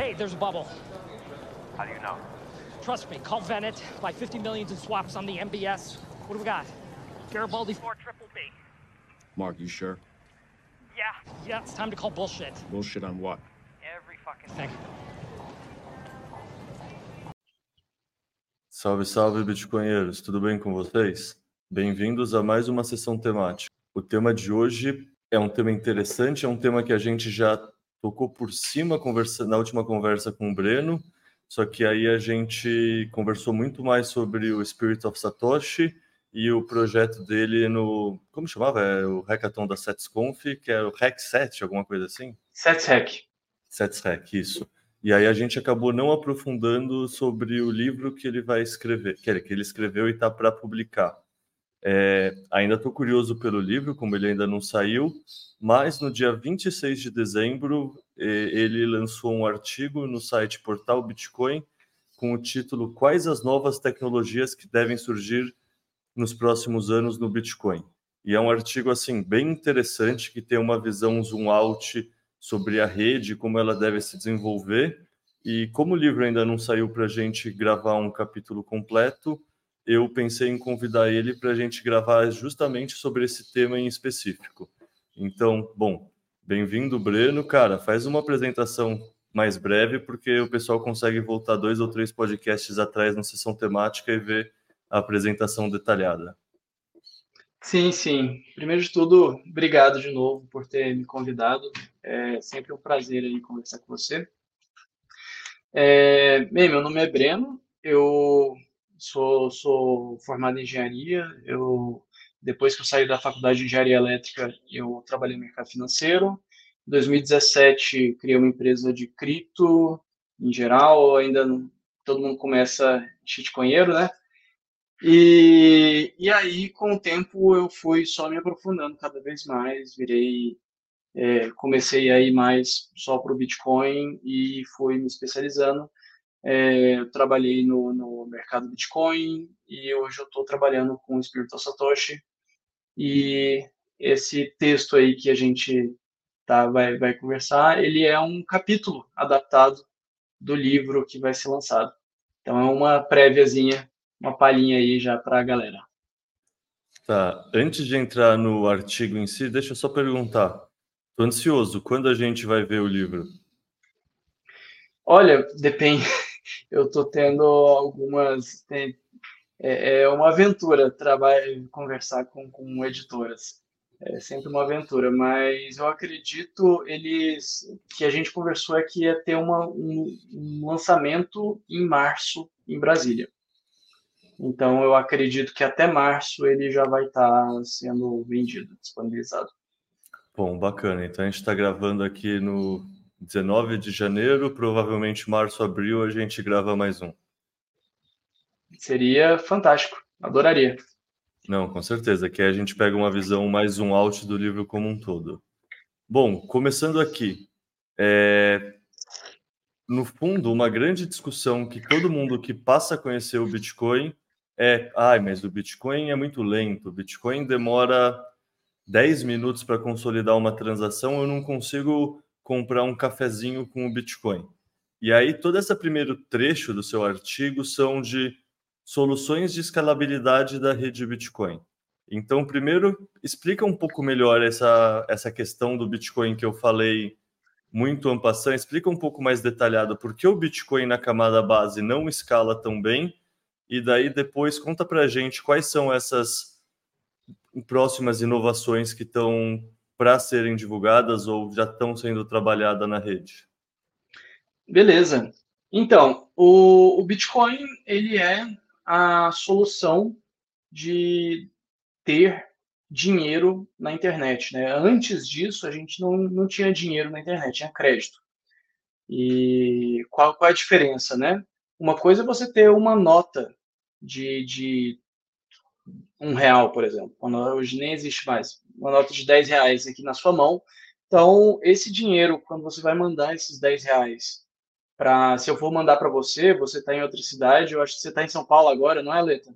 Hey, there's a bubble. How do you know? Trust me, call Venet. Buy 50 millions in swaps on the MBS. What do we got? Garibaldi 4 triple B. Mark, you sure? Yeah, yeah, it's time to call bullshit. Bullshit on what? Every fucking Thing. Salve, salve, Bitcoinheiros! Tudo bem com vocês? Bem-vindos a mais uma sessão temática. O tema de hoje é um tema interessante, é um tema que a gente já tocou por cima conversa, na última conversa com o Breno, só que aí a gente conversou muito mais sobre o Spirit of Satoshi e o projeto dele no. Como chamava? É o hackathon da SetsConf, que é o Hack 7, alguma coisa assim? SetsHack. SetsHack, isso. E aí a gente acabou não aprofundando sobre o livro que ele vai escrever, que ele escreveu e está para publicar. É, ainda estou curioso pelo livro, como ele ainda não saiu, mas no dia 26 de dezembro ele lançou um artigo no site Portal Bitcoin com o título Quais as novas tecnologias que devem surgir nos próximos anos no Bitcoin. E é um artigo assim bem interessante que tem uma visão zoom out sobre a rede, como ela deve se desenvolver. E como o livro ainda não saiu para a gente gravar um capítulo completo, eu pensei em convidar ele para a gente gravar justamente sobre esse tema em específico. Então, bom, bem-vindo, Breno. Cara, faz uma apresentação mais breve, porque o pessoal consegue voltar dois ou três podcasts atrás na sessão temática e ver a apresentação detalhada. Sim, sim. Primeiro de tudo, obrigado de novo por ter me convidado. É sempre um prazer aí conversar com você. É, bem, meu nome é Breno, eu sou, sou formado em engenharia. Eu, depois que eu saí da faculdade de engenharia elétrica, eu trabalhei no mercado financeiro. Em 2017, criei uma empresa de cripto, em geral, ainda não, todo mundo começa shitcoinheiro, né? E, e aí, com o tempo, eu fui só me aprofundando cada vez mais, virei, é, comecei a ir mais só para o Bitcoin e fui me especializando. É, eu trabalhei no, no mercado Bitcoin e hoje eu estou trabalhando com o Espírito Satoshi. E esse texto aí que a gente tá, vai, vai conversar, ele é um capítulo adaptado do livro que vai ser lançado. Então é uma préviazinha uma palhinha aí já para a galera. Tá. Antes de entrar no artigo em si, deixa eu só perguntar. Estou ansioso. Quando a gente vai ver o livro? Olha, depende. Eu estou tendo algumas. Tem, é, é, uma aventura trabalhar, conversar com, com editoras. É sempre uma aventura, mas eu acredito eles que a gente conversou é que ia ter uma, um, um lançamento em março em Brasília. Então, eu acredito que até março ele já vai estar sendo vendido, disponibilizado. Bom, bacana. Então, a gente está gravando aqui no 19 de janeiro, provavelmente março, abril, a gente grava mais um. Seria fantástico, adoraria. Não, com certeza, que a gente pega uma visão mais um out do livro como um todo. Bom, começando aqui, é... no fundo, uma grande discussão que todo mundo que passa a conhecer o Bitcoin é, ai, mas o Bitcoin é muito lento. O Bitcoin demora 10 minutos para consolidar uma transação, eu não consigo comprar um cafezinho com o Bitcoin. E aí, todo esse primeiro trecho do seu artigo são de soluções de escalabilidade da rede Bitcoin. Então, primeiro, explica um pouco melhor essa, essa questão do Bitcoin que eu falei muito ampassando, explica um pouco mais detalhado por que o Bitcoin na camada base não escala tão bem e daí depois conta para gente quais são essas próximas inovações que estão para serem divulgadas ou já estão sendo trabalhadas na rede. Beleza. Então, o, o Bitcoin ele é a solução de ter dinheiro na internet. Né? Antes disso, a gente não, não tinha dinheiro na internet, tinha crédito. E qual, qual é a diferença, né? Uma coisa é você ter uma nota de, de um real, por exemplo. Hoje nem existe mais. Uma nota de 10 reais aqui na sua mão. Então, esse dinheiro, quando você vai mandar esses 10 reais, para se eu for mandar para você, você está em outra cidade, eu acho que você está em São Paulo agora, não é, Leta?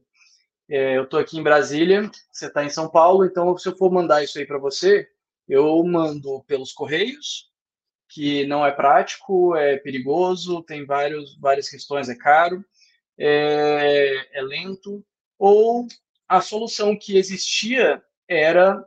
É, eu estou aqui em Brasília, você está em São Paulo, então se eu for mandar isso aí para você, eu mando pelos Correios, que não é prático, é perigoso, tem vários, várias questões, é caro, é, é lento, ou a solução que existia era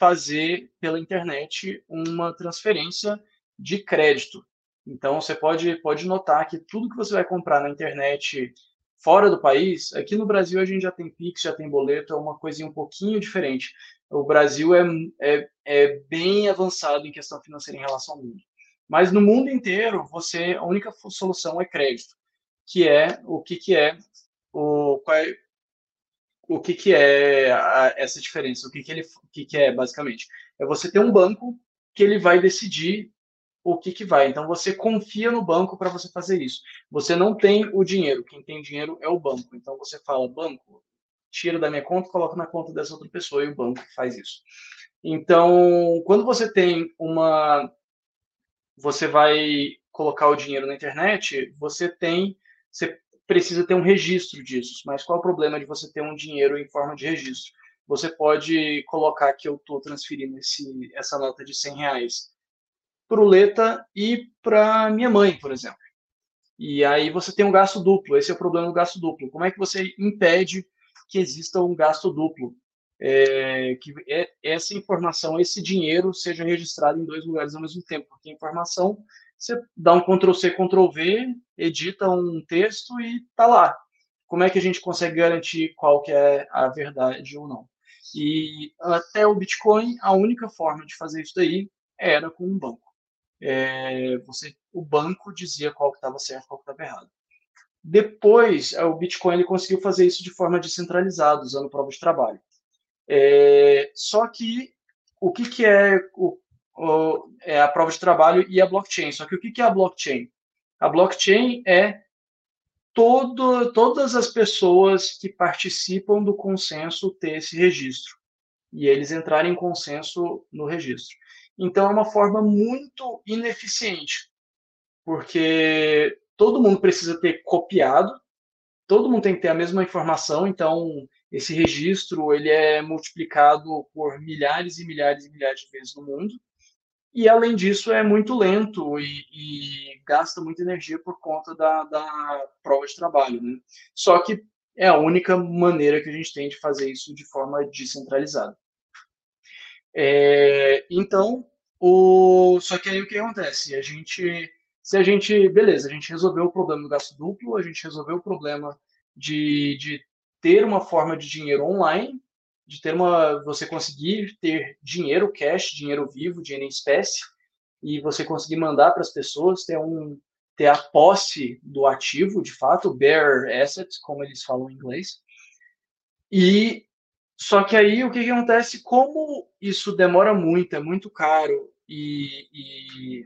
fazer pela internet uma transferência de crédito. Então você pode, pode notar que tudo que você vai comprar na internet fora do país, aqui no Brasil a gente já tem Pix, já tem boleto, é uma coisinha um pouquinho diferente. O Brasil é, é, é bem avançado em questão financeira em relação ao mundo. Mas no mundo inteiro, você a única solução é crédito, que é o que, que é o é, o que, que é a, essa diferença, o que, que ele o que, que é basicamente é você ter um banco que ele vai decidir o que, que vai. Então você confia no banco para você fazer isso. Você não tem o dinheiro, quem tem dinheiro é o banco. Então você fala, banco, tira da minha conta, coloca na conta dessa outra pessoa e o banco faz isso. Então, quando você tem uma você vai colocar o dinheiro na internet, você tem você precisa ter um registro disso. Mas qual é o problema de você ter um dinheiro em forma de registro? Você pode colocar que eu estou transferindo esse, essa nota de 100 reais para o Leta e para minha mãe, por exemplo. E aí você tem um gasto duplo. Esse é o problema do gasto duplo. Como é que você impede que exista um gasto duplo, é, que é, essa informação, esse dinheiro seja registrado em dois lugares ao mesmo tempo, porque a informação você dá um Ctrl C, Ctrl V, edita um texto e tá lá. Como é que a gente consegue garantir qual que é a verdade ou não? E até o Bitcoin, a única forma de fazer isso daí era com um banco. É, você, o banco dizia qual que estava certo, qual que estava errado. Depois, é, o Bitcoin ele conseguiu fazer isso de forma descentralizada, usando prova de trabalho. É, só que o que, que é, o, o, é a prova de trabalho e a blockchain? Só que o que, que é a blockchain? A blockchain é todo, todas as pessoas que participam do consenso ter esse registro e eles entrarem em consenso no registro. Então é uma forma muito ineficiente, porque todo mundo precisa ter copiado, todo mundo tem que ter a mesma informação, então esse registro ele é multiplicado por milhares e milhares e milhares de vezes no mundo. E além disso é muito lento e, e gasta muita energia por conta da, da prova de trabalho, né? Só que é a única maneira que a gente tem de fazer isso de forma descentralizada. É, então, o, só que aí o que acontece? A gente se a gente, beleza, a gente resolveu o problema do gasto duplo, a gente resolveu o problema de, de ter uma forma de dinheiro online, de ter uma, você conseguir ter dinheiro cash, dinheiro vivo, dinheiro em espécie, e você conseguir mandar para as pessoas, ter um ter a posse do ativo, de fato, bear assets, como eles falam em inglês. E só que aí o que, que acontece? Como isso demora muito, é muito caro e, e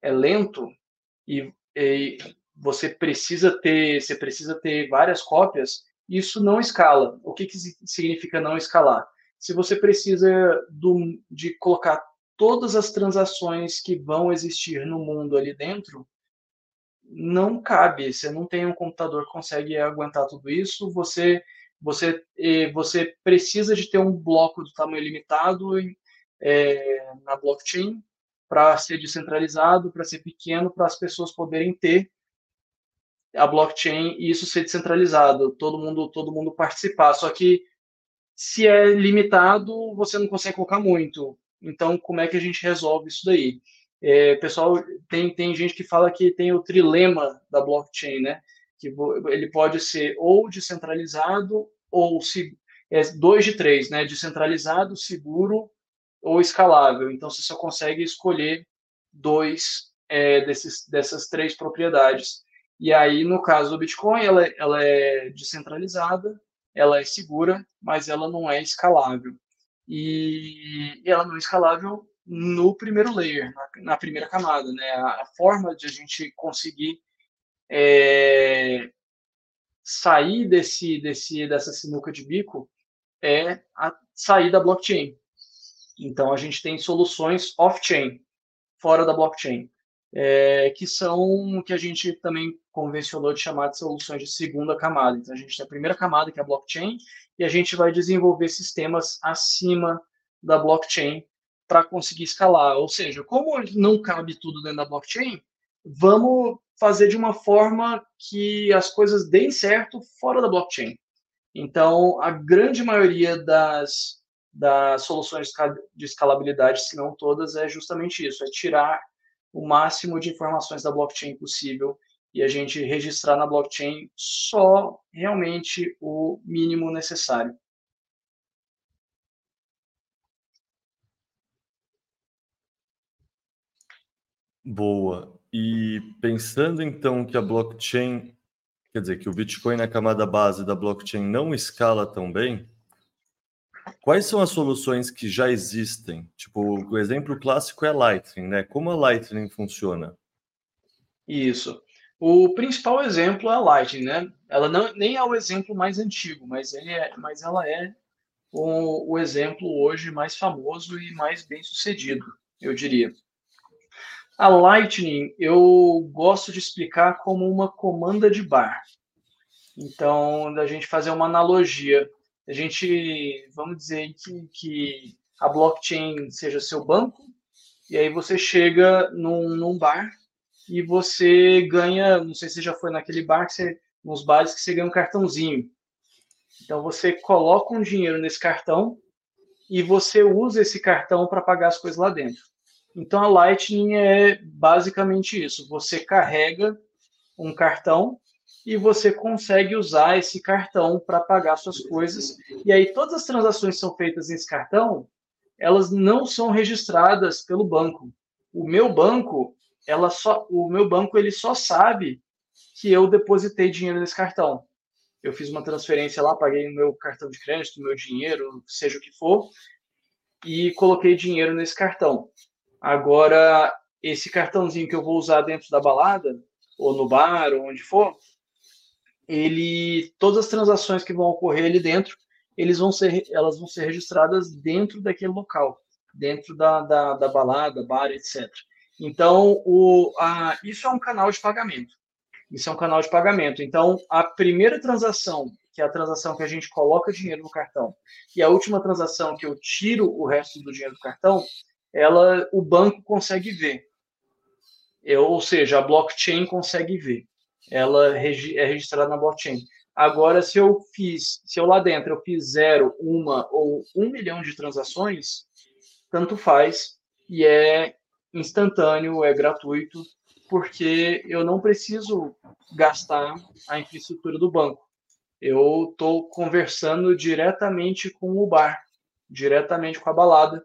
é lento, e, e você precisa ter, você precisa ter várias cópias, isso não escala. O que, que significa não escalar? Se você precisa do, de colocar todas as transações que vão existir no mundo ali dentro, não cabe. Você não tem um computador que consegue aguentar tudo isso. Você você você precisa de ter um bloco do tamanho limitado é, na blockchain para ser descentralizado, para ser pequeno, para as pessoas poderem ter a blockchain e isso ser descentralizado, todo mundo todo mundo participar. Só que se é limitado, você não consegue colocar muito. Então, como é que a gente resolve isso daí? É, pessoal, tem, tem gente que fala que tem o trilema da blockchain, né? Que ele pode ser ou descentralizado ou se, é, dois de três, né? Descentralizado, seguro ou escalável. Então, você só consegue escolher dois é, desses, dessas três propriedades. E aí, no caso do Bitcoin, ela, ela é descentralizada, ela é segura, mas ela não é escalável. E, ela não é escalável no primeiro layer, na, na primeira camada. Né? A, a, forma de a gente conseguir é, sair desse, desse, dessa sinuca de bico é a, sair da blockchain. Então, a gente tem soluções off-chain, fora da blockchain, é, que são que a gente também convencionou de chamar de soluções de segunda camada. Então, a gente tem a primeira camada, que é a blockchain, e a gente vai desenvolver sistemas acima da blockchain para conseguir escalar. Ou seja, como não cabe tudo dentro da blockchain, vamos fazer de uma forma que as coisas deem certo fora da blockchain. Então, a grande maioria das, das soluções de escalabilidade, se não todas, é justamente isso: é tirar o máximo de informações da blockchain possível e a gente registrar na blockchain só realmente o mínimo necessário. Boa. E pensando então que a blockchain, quer dizer, que o Bitcoin na camada base da blockchain não escala tão bem, quais são as soluções que já existem? Tipo, o exemplo clássico é Lightning, né? Como a Lightning funciona? Isso. O principal exemplo é a Lightning, né? Ela não, nem é o exemplo mais antigo, mas, ele é, mas ela é o, o exemplo hoje mais famoso e mais bem sucedido, eu diria. A Lightning eu gosto de explicar como uma comanda de bar. Então, da gente fazer uma analogia, a gente, vamos dizer que, que a blockchain seja seu banco, e aí você chega num, num bar e você ganha, não sei se já foi naquele bar, que você, nos bares que você ganha um cartãozinho. Então você coloca um dinheiro nesse cartão e você usa esse cartão para pagar as coisas lá dentro. Então a Lightning é basicamente isso. Você carrega um cartão e você consegue usar esse cartão para pagar suas coisas. E aí todas as transações são feitas nesse cartão, elas não são registradas pelo banco. O meu banco, ela só, o meu banco ele só sabe que eu depositei dinheiro nesse cartão. Eu fiz uma transferência lá, paguei o meu cartão de crédito, meu dinheiro, seja o que for, e coloquei dinheiro nesse cartão. Agora, esse cartãozinho que eu vou usar dentro da balada, ou no bar, ou onde for, ele, todas as transações que vão ocorrer ali dentro, eles vão ser, elas vão ser registradas dentro daquele local, dentro da, da, da balada, bar, etc. Então, o, a, isso é um canal de pagamento. Isso é um canal de pagamento. Então, a primeira transação, que é a transação que a gente coloca dinheiro no cartão, e a última transação que eu tiro o resto do dinheiro do cartão, ela, o banco consegue ver. Eu, ou seja, a blockchain consegue ver. Ela é registrada na blockchain. Agora, se eu fiz, se eu lá dentro eu fiz zero, uma ou um milhão de transações, tanto faz e é instantâneo, é gratuito, porque eu não preciso gastar a infraestrutura do banco. Eu estou conversando diretamente com o bar, diretamente com a balada,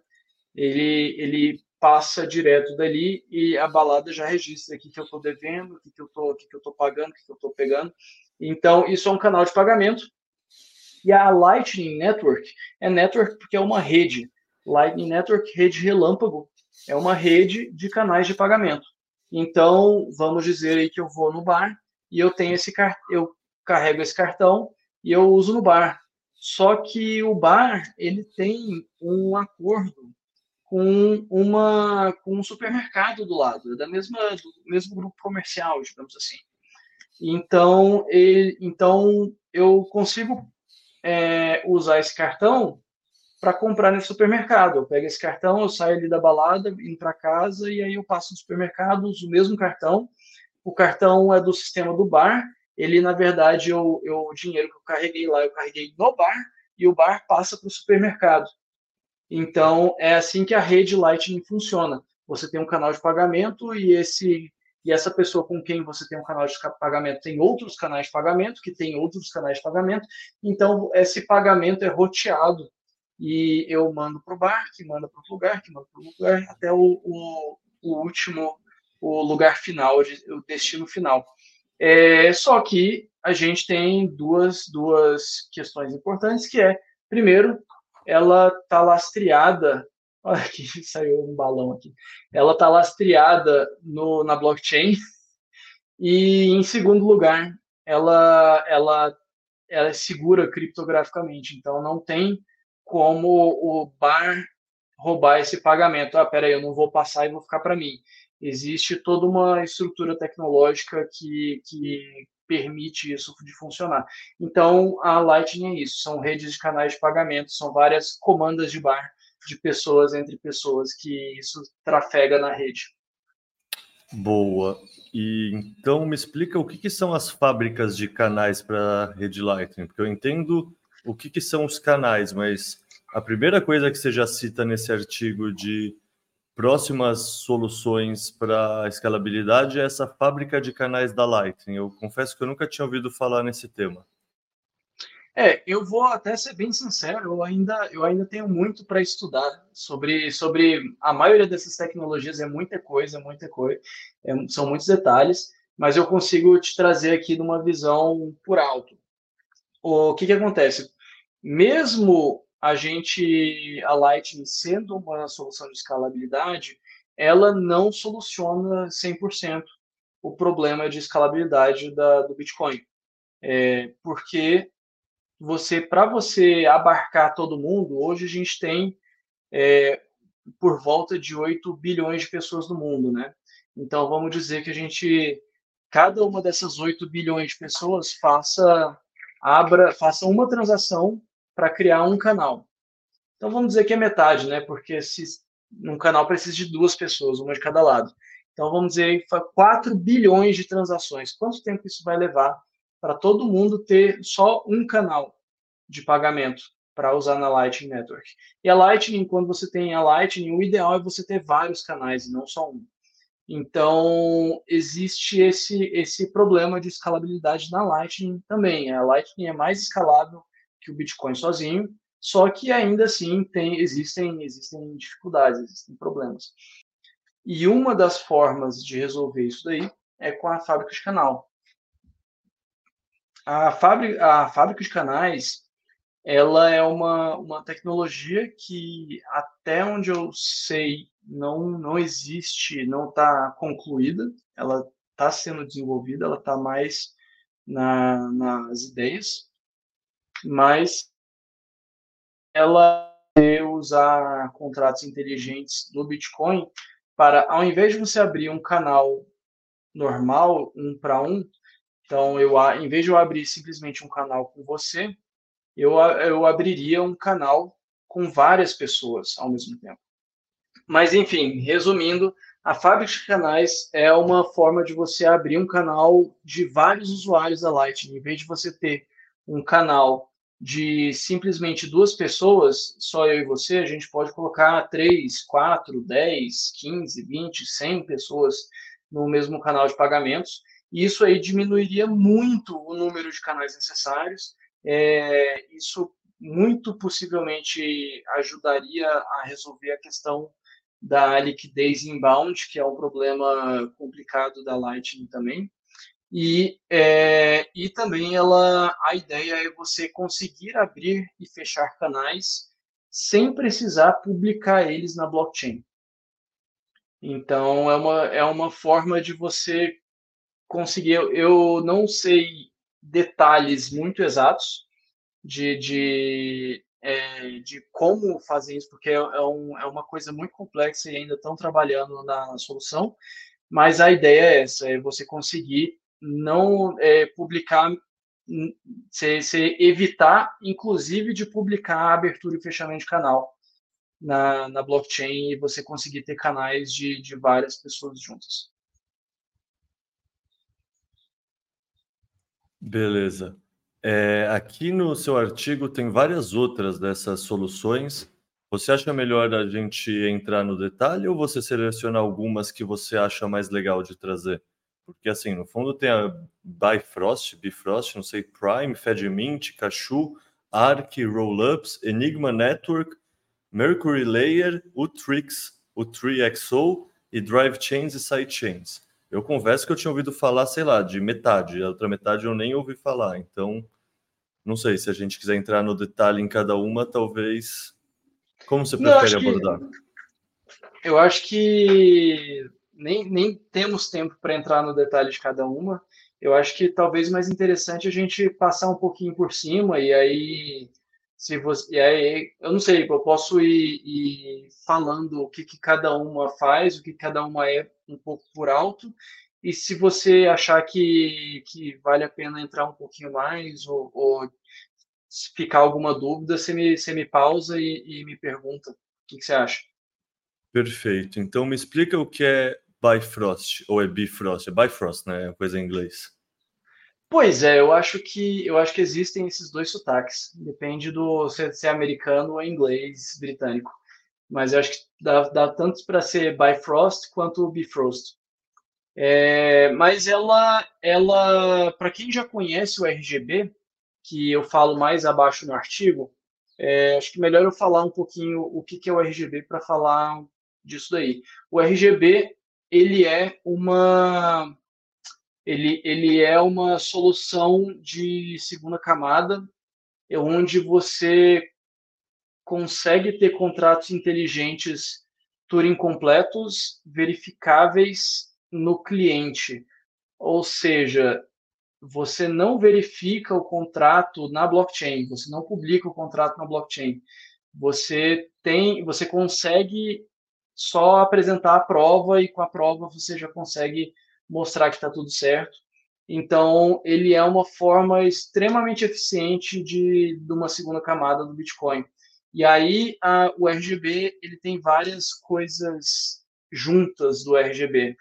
ele, ele passa direto dali e a balada já registra o que, que eu estou devendo, o que, que eu estou que que eu pagando, o que, que eu estou pegando. Então, isso é um canal de pagamento. E a Lightning Network é network porque é uma rede. Lightning Network, rede relâmpago, é uma rede de canais de pagamento. Então, vamos dizer aí que eu vou no bar e eu tenho esse eu carrego esse cartão e eu uso no bar. Só que o bar, ele tem um acordo com uma com um supermercado do lado, é da mesma do mesmo grupo comercial, digamos assim. Então, ele, então eu consigo é, usar esse cartão para comprar nesse supermercado. Eu pego esse cartão, eu saio ali da balada, indo para casa e aí eu passo no supermercado, uso o mesmo cartão. O cartão é do sistema do bar. Ele, na verdade, eu, eu, o dinheiro que eu carreguei lá, eu carreguei no bar e o bar passa para o supermercado. Então, é assim que a rede Lightning funciona. Você tem um canal de pagamento e esse e essa pessoa com quem você tem um canal de pagamento tem outros canais de pagamento, que tem outros canais de pagamento. Então, esse pagamento é roteado e eu mando para o bar, que manda para o lugar, que manda para o lugar, até o, o, o, último, o lugar final, o destino final. É, só que a gente tem duas, duas questões importantes, que é, primeiro, ela está lastreada. Olha aqui, saiu um balão aqui. Ela está lastreada no, na blockchain. E, em segundo lugar, ela, ela, ela é segura criptograficamente. Então, não tem como o bar roubar esse pagamento. Ah, peraí, eu não vou passar e vou ficar para mim. Existe toda uma estrutura tecnológica que, que permite isso de funcionar. Então, a Lightning é isso, são redes de canais de pagamento, são várias comandas de bar de pessoas entre pessoas que isso trafega na rede. Boa. E então me explica o que, que são as fábricas de canais para rede Lightning, porque eu entendo o que, que são os canais, mas a primeira coisa que você já cita nesse artigo de próximas soluções para escalabilidade é essa fábrica de canais da Lightning. Eu confesso que eu nunca tinha ouvido falar nesse tema. É, eu vou até ser bem sincero, eu ainda, eu ainda tenho muito para estudar sobre, sobre a maioria dessas tecnologias, é muita coisa, muita coisa, é, são muitos detalhes, mas eu consigo te trazer aqui numa visão por alto. O que, que acontece? Mesmo a gente, a Lightning sendo uma solução de escalabilidade, ela não soluciona 100% o problema de escalabilidade da, do Bitcoin. É, porque você para você abarcar todo mundo, hoje a gente tem é, por volta de 8 bilhões de pessoas no mundo, né? Então vamos dizer que a gente cada uma dessas 8 bilhões de pessoas faça abra, faça uma transação para criar um canal. Então vamos dizer que é metade, né? Porque se um canal precisa de duas pessoas, uma de cada lado. Então vamos dizer 4 bilhões de transações. Quanto tempo isso vai levar para todo mundo ter só um canal de pagamento para usar na Lightning Network. E a Lightning, quando você tem a Lightning, o ideal é você ter vários canais e não só um. Então, existe esse, esse problema de escalabilidade na Lightning também. A Lightning é mais escalável que o Bitcoin sozinho, só que ainda assim tem, existem, existem dificuldades, existem problemas. E uma das formas de resolver isso daí é com a fábrica de canal a fábrica, a fábrica de canais ela é uma, uma tecnologia que até onde eu sei não não existe, não está concluída. Ela está sendo desenvolvida, ela está mais na, nas ideias, mas ela usar contratos inteligentes do Bitcoin para, ao invés de você abrir um canal normal, um para um, então, eu, em vez de eu abrir simplesmente um canal com você, eu, eu abriria um canal com várias pessoas ao mesmo tempo. Mas, enfim, resumindo, a fábrica de canais é uma forma de você abrir um canal de vários usuários da Lightning. Em vez de você ter um canal de simplesmente duas pessoas, só eu e você, a gente pode colocar três, quatro, dez, quinze, vinte, cem pessoas no mesmo canal de pagamentos e isso aí diminuiria muito o número de canais necessários. É, isso muito possivelmente ajudaria a resolver a questão da liquidez inbound, que é um problema complicado da Lightning também. E, é, e também ela, a ideia é você conseguir abrir e fechar canais sem precisar publicar eles na blockchain. Então, é uma, é uma forma de você conseguir. Eu não sei detalhes muito exatos de, de, é, de como fazer isso, porque é, é, um, é uma coisa muito complexa e ainda estão trabalhando na solução. Mas a ideia é essa: é você conseguir não é, publicar, você, você evitar, inclusive, de publicar a abertura e fechamento de canal na, na blockchain e você conseguir ter canais de, de várias pessoas juntas. Beleza. É, aqui no seu artigo tem várias outras dessas soluções. Você acha melhor a gente entrar no detalhe ou você seleciona algumas que você acha mais legal de trazer? Porque, assim, no fundo tem a Bifrost, Bifrost, não sei, Prime, FedMint, Cashu, Arc, Rollups, Enigma Network, Mercury Layer, Utrix, U3XO e Drive Chains e Sidechains. Eu confesso que eu tinha ouvido falar, sei lá, de metade, a outra metade eu nem ouvi falar. Então, não sei se a gente quiser entrar no detalhe em cada uma, talvez. Como você prefere abordar? Que, eu acho que nem, nem temos tempo para entrar no detalhe de cada uma. Eu acho que talvez mais interessante a gente passar um pouquinho por cima e aí se você e aí eu não sei eu posso ir, ir falando o que, que, cada uma faz o que cada uma é um pouco por alto e se você achar que, que vale a pena entrar um pouquinho mais ou, ou ficar alguma dúvida você me, você me pausa e, e me pergunta que, que você acha? Perfeito. Então me explica o que é Bifrost ou é Bifrost? É Bifrost, né? É coisa em inglês. Pois é, eu acho que eu acho que existem esses dois sotaques. Depende do se, é americano ou inglês britânico. Mas eu acho que dá, dá tanto para ser Bifrost quanto Bifrost. É, mas ela, ela para quem já conhece o RGB, que eu falo mais abaixo no artigo, é, acho que melhor eu falar um pouquinho o que, que é o RGB para falar disso daí. O RGB ele é uma ele, ele é uma solução de segunda camada, é onde você consegue ter contratos inteligentes Turing completos, verificáveis no cliente. Ou seja, você não verifica o contrato na blockchain, você não publica o contrato na blockchain. Você tem, você consegue só apresentar a prova e com a prova você já consegue mostrar que está tudo certo. Então, ele é uma forma extremamente eficiente de, de uma segunda camada do Bitcoin. E aí, a, o RGB ele tem várias coisas juntas do RGB.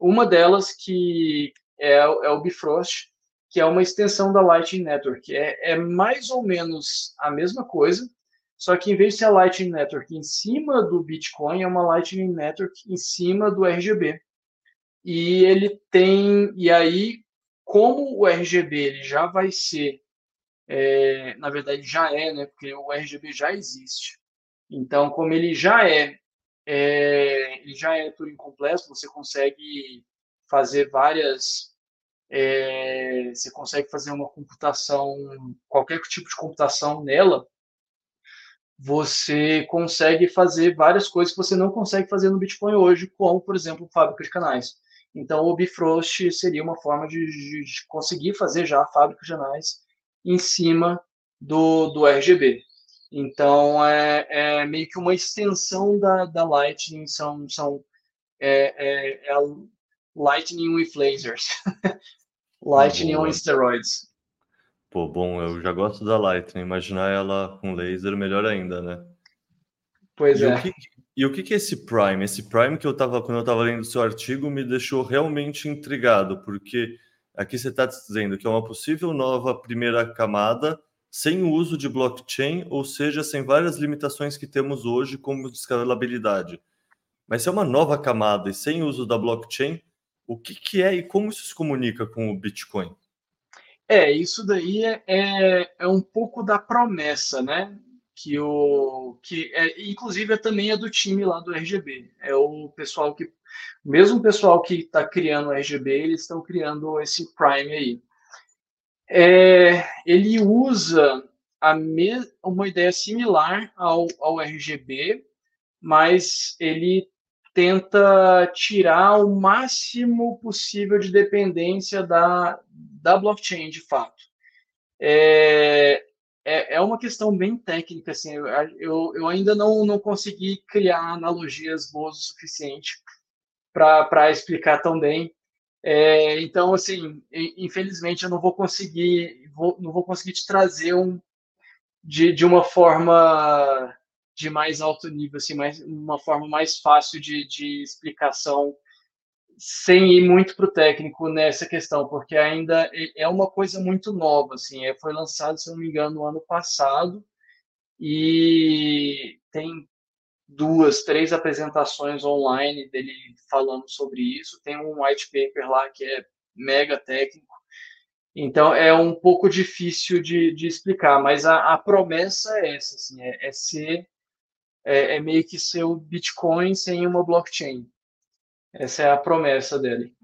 Uma delas que é, é o Bifrost, que é uma extensão da Lightning Network. É, é mais ou menos a mesma coisa, só que em vez de ser a Lightning Network em cima do Bitcoin, é uma Lightning Network em cima do RGB e ele tem e aí como o RGB ele já vai ser é, na verdade já é né porque o RGB já existe. Então como ele já é, é ele já é Turing completo você consegue fazer várias é, você consegue fazer uma computação qualquer tipo de computação nela você consegue fazer várias coisas que você não consegue fazer no Bitcoin hoje, como, por exemplo, fábrica de canais. Então, o Bifrost seria uma forma de, de, de conseguir fazer já a fábrica de anais em cima do, do RGB. Então, é, é, meio que uma extensão da, da Lightning, são, são é, é, é Lightning with lasers. Lightning on steroids. Pô, bom, eu já gosto da Lightning. Imaginar ela com laser, melhor ainda, né? Pois e é. O que, e o que, que é esse Prime? Esse Prime que eu estava, quando eu estava lendo o seu artigo, me deixou realmente intrigado, porque aqui você está dizendo que é uma possível nova primeira camada sem o uso de blockchain, ou seja, sem várias limitações que temos hoje, como escalabilidade. Mas se é uma nova camada e sem uso da blockchain, o que, que é e como isso se comunica com o Bitcoin? É, isso daí é, é, é um pouco da promessa, né? que o que é, inclusive é, também é do time lá do RGB. É o pessoal que mesmo o pessoal que está criando o RGB, eles estão criando esse Prime aí. É, ele usa a me, uma ideia similar ao, ao RGB, mas ele tenta tirar o máximo possível de dependência da, da blockchain, de fato. É, é, é uma questão bem técnica, assim, eu, eu, ainda não, não consegui criar analogias boas o suficiente para explicar tão bem. É, então, assim, infelizmente eu não vou conseguir, vou, não vou conseguir te trazer um de, de uma forma de mais alto nível, assim, mais, uma forma mais fácil de, de explicação sem ir muito para o técnico nessa questão, porque ainda é, é uma coisa muito nova, assim, é, foi lançado, se não me engano, no ano passado, e tem duas, três apresentações online dele falando sobre isso, tem um white paper lá que é mega técnico, então é um pouco difícil de, de explicar, mas a, a promessa é essa, assim, é, é ser, é, é meio que ser o Bitcoin sem uma blockchain, essa é a promessa dele.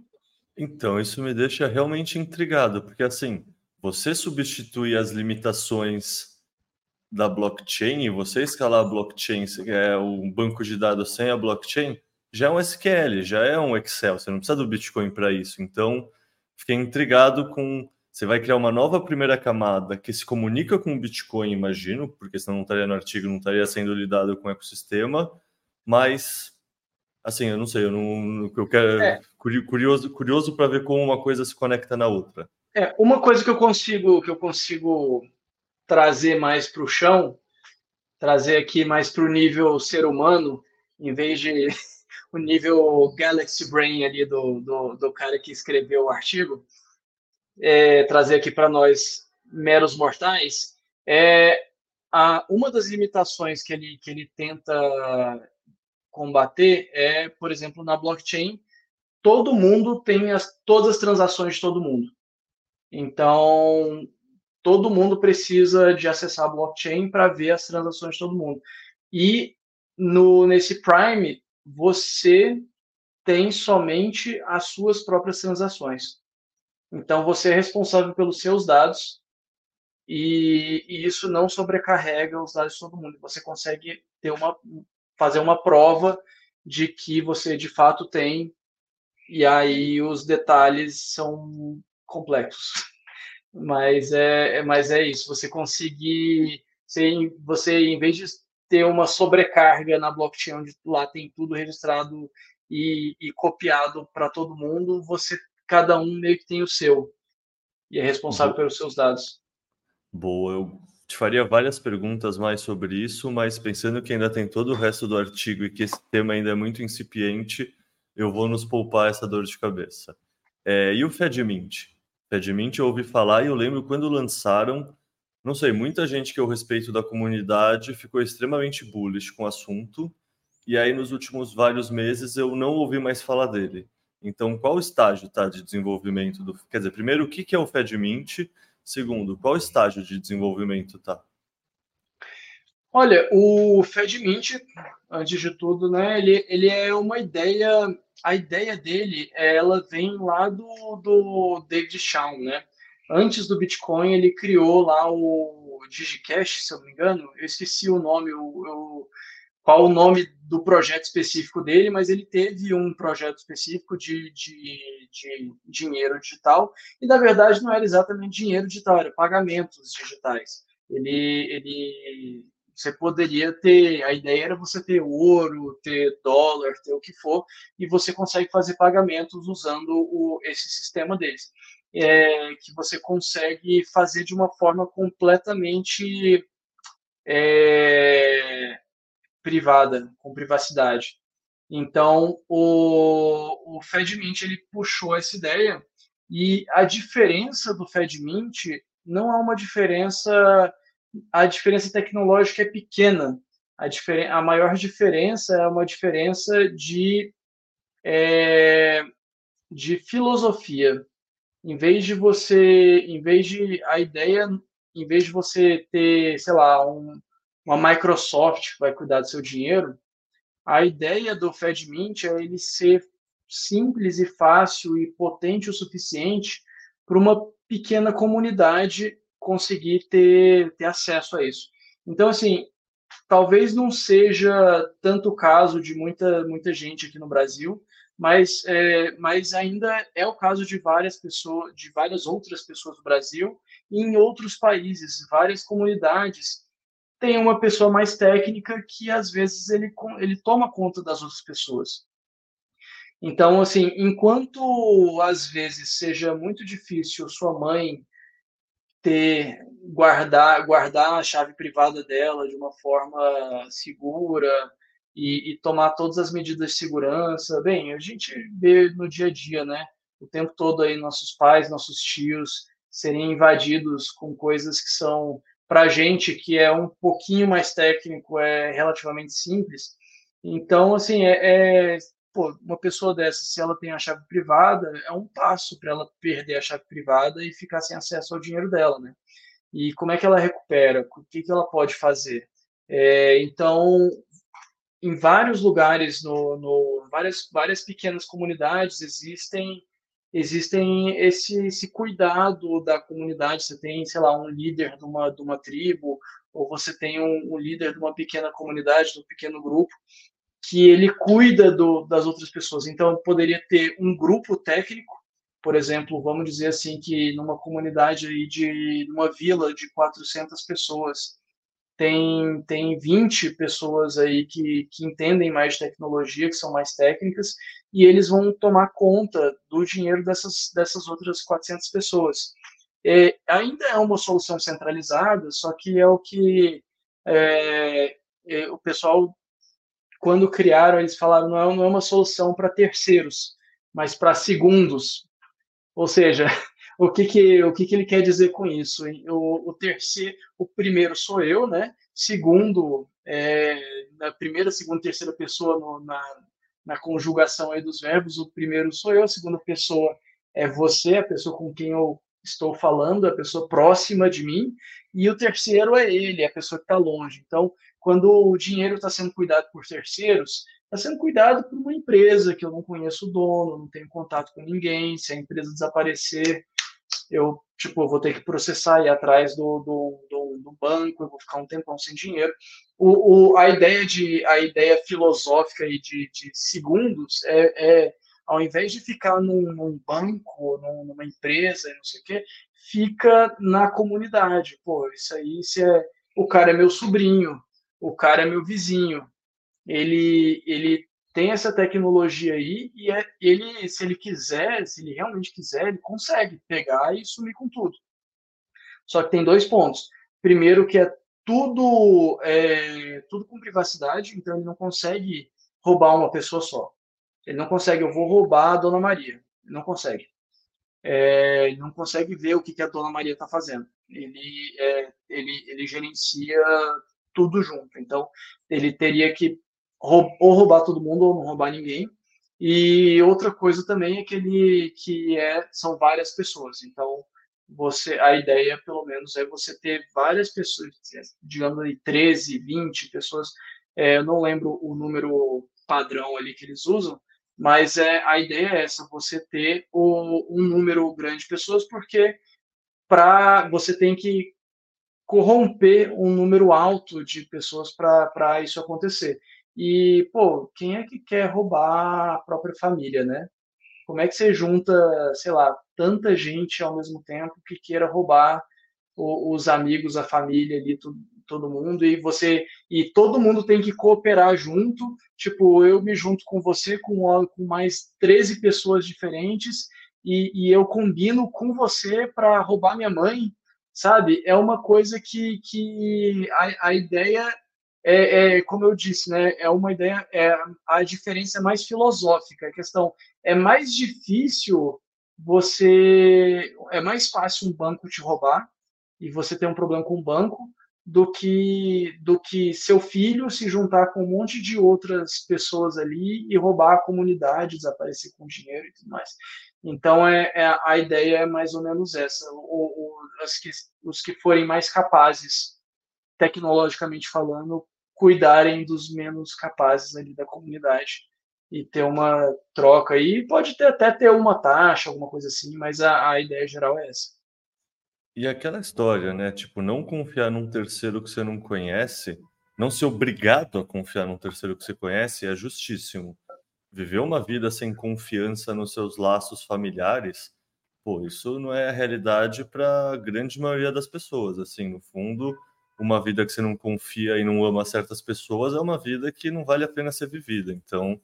Então, isso me deixa realmente intrigado, porque assim, você substitui as limitações da blockchain você escalar a blockchain, é um banco de dados sem a blockchain, já é um SQL, já é um Excel, você não precisa do Bitcoin para isso. Então, fiquei intrigado com. Você vai criar uma nova primeira camada que se comunica com o Bitcoin, imagino, porque senão não estaria no artigo, não estaria sendo lidado com o ecossistema, mas assim, eu não sei, eu não, eu quero é. curioso, curioso para ver como uma coisa se conecta na outra. É, uma coisa que eu consigo que eu consigo trazer mais para o chão trazer aqui mais para o nível ser humano, em vez de o nível Galaxy Brain ali do, do, do cara que escreveu o artigo, é, trazer aqui para nós meros mortais, é a, uma das limitações que ele, que ele tenta combater é, por exemplo, na blockchain, todo mundo tem as, todas as transações de todo mundo. Então, todo mundo precisa de acessar a blockchain para ver as transações de todo mundo. E no, nesse Prime, você tem somente as suas próprias transações. Então, você é responsável pelos seus dados e, e, isso não sobrecarrega os dados de todo mundo. Você consegue ter uma, fazer uma prova de que você de fato tem, e aí os detalhes são complexos. Mas é, mas é isso, você conseguir, você, você em vez de ter uma sobrecarga na blockchain, onde lá tem tudo registrado e, e copiado para todo mundo, você cada um meio que tem o seu e é responsável pelos seus dados. Boa, eu te faria várias perguntas mais sobre isso, mas pensando que ainda tem todo o resto do artigo e que esse tema ainda é muito incipiente, eu vou nos poupar essa dor de cabeça. É, e o FedMint? FedMint eu ouvi falar e eu lembro quando lançaram, não sei, muita gente que eu respeito da comunidade ficou extremamente bullish com o assunto, e aí nos últimos vários meses eu não ouvi mais falar dele. Então, qual estágio está de desenvolvimento do. Quer dizer, primeiro, o que é o FedMint? Segundo, qual estágio de desenvolvimento está? Olha, o FedMint, antes de tudo, né, ele, ele é uma ideia, a ideia dele, ela vem lá do, do David Shawn, né? Antes do Bitcoin, ele criou lá o DigiCash, se eu não me engano, eu esqueci o nome, eu, eu qual o nome do projeto específico dele, mas ele teve um projeto específico de, de, de, dinheiro digital, e na verdade não era exatamente dinheiro digital, era pagamentos digitais. Ele, ele, você poderia ter, a ideia era você ter ouro, ter dólar, ter o que for, e você consegue fazer pagamentos usando o, esse sistema deles. É, que você consegue fazer de uma forma completamente é, privada, com privacidade. Então, o, o FedMint ele puxou essa ideia e a diferença do FedMint não é uma diferença, a diferença tecnológica é pequena. A, diferen, a maior diferença é uma diferença de, é, de filosofia. Em vez de você, em vez de a ideia, em vez de você ter, sei lá, um, uma Microsoft que vai cuidar do seu dinheiro, a ideia do FedMint é ele ser simples e fácil e potente o suficiente para uma pequena comunidade conseguir ter, ter acesso a isso. Então, assim, talvez não seja tanto o caso de muita, muita gente aqui no Brasil, mas, é, mas ainda é o caso de várias pessoas, de várias outras pessoas do Brasil e em outros países, várias comunidades tem uma pessoa mais técnica que às vezes ele, ele toma conta das outras pessoas. Então, assim, enquanto às vezes seja muito difícil sua mãe ter guardar guardar a chave privada dela de uma forma segura e, e, tomar todas as medidas de segurança, bem, a gente vê no dia a dia, né? O tempo todo aí nossos pais, nossos tios serem invadidos com coisas que são para a gente que é um pouquinho mais técnico, é relativamente simples. Então, assim, é, é pô, uma pessoa dessa, se ela tem a chave privada, é um passo para ela perder a chave privada e ficar sem acesso ao dinheiro dela, né? E como é que ela recupera? O que, que ela pode fazer? É, então, em vários lugares, no, no, várias, várias pequenas comunidades existem existem esse, esse cuidado da comunidade. Você tem, sei lá, um líder de uma, de uma tribo, ou você tem um, um líder de uma pequena comunidade, de um pequeno grupo, que ele cuida do, das outras pessoas. Então, poderia ter um grupo técnico, por exemplo, vamos dizer assim, que numa comunidade aí de uma vila de 400 pessoas, tem, tem 20 pessoas aí que, que entendem mais tecnologia, que são mais técnicas, e eles vão tomar conta do dinheiro dessas, dessas outras 400 pessoas. É, ainda é uma solução centralizada, só que é o que é, é, o pessoal, quando criaram, eles falaram não é, não é uma solução para terceiros, mas para segundos. Ou seja, o que, que, o que, que ele quer dizer com isso? O, o terceiro, o primeiro sou eu, né? Segundo, é, na primeira, segunda, terceira pessoa no, na, na conjugação aí dos verbos, o primeiro sou eu, a segunda pessoa é você, a pessoa com quem eu estou falando, a pessoa próxima de mim, e o terceiro é ele, a pessoa que está longe. Então, quando o dinheiro está sendo cuidado por terceiros, está sendo cuidado por uma empresa que eu não conheço o dono, não tenho contato com ninguém. Se a empresa desaparecer, eu tipo vou ter que processar e atrás do, do, do, do, banco, eu vou ficar um tempão sem dinheiro. O, o, a ideia de a ideia filosófica e de, de segundos é, é ao invés de ficar num, num banco, num, numa empresa, não sei o quê, fica na comunidade. Pô, isso aí, se é, o cara é meu sobrinho, o cara é meu vizinho, ele, ele tem essa tecnologia aí e é, ele, se ele quiser, se ele realmente quiser, ele consegue pegar e sumir com tudo. Só que tem dois pontos. Primeiro que é tudo, é, tudo com privacidade, então ele não consegue roubar uma pessoa só. Ele não consegue, eu vou roubar a Dona Maria. Ele não consegue. É, ele não consegue ver o que, que a Dona Maria está fazendo. Ele, é, ele, ele gerencia tudo junto. Então, ele teria que ou roubar todo mundo ou não roubar ninguém. E outra coisa também é que ele que é são várias pessoas. Então, você a ideia pelo menos é você ter várias pessoas, digamos aí 13, 20 pessoas. É, eu não lembro o número padrão ali que eles usam, mas é, a ideia é essa, você ter o, um número grande de pessoas, porque para você tem que corromper um número alto de pessoas para isso acontecer. E, pô, quem é que quer roubar a própria família, né? Como é que você junta, sei lá, tanta gente ao mesmo tempo que queira roubar os amigos, a família ali, todo mundo e você e todo mundo tem que cooperar junto. Tipo, eu me junto com você com, com mais 13 pessoas diferentes e, e eu combino com você para roubar minha mãe, sabe? É uma coisa que, que a, a ideia é, é, como eu disse, né? É uma ideia, é a diferença mais filosófica. A questão é mais difícil você, é mais fácil um banco te roubar e você ter um problema com o banco do que do que seu filho se juntar com um monte de outras pessoas ali e roubar a comunidade, desaparecer com dinheiro e tudo mais. Então é, é a ideia é mais ou menos essa. O, o, que, os que forem mais capazes, tecnologicamente falando, cuidarem dos menos capazes ali da comunidade e ter uma troca aí. Pode ter, até ter uma taxa, alguma coisa assim, mas a, a ideia geral é essa. E aquela história, né? Tipo, não confiar num terceiro que você não conhece, não ser obrigado a confiar num terceiro que você conhece é justíssimo. Viver uma vida sem confiança nos seus laços familiares, pô, isso não é a realidade para a grande maioria das pessoas. Assim, no fundo, uma vida que você não confia e não ama certas pessoas é uma vida que não vale a pena ser vivida. Então,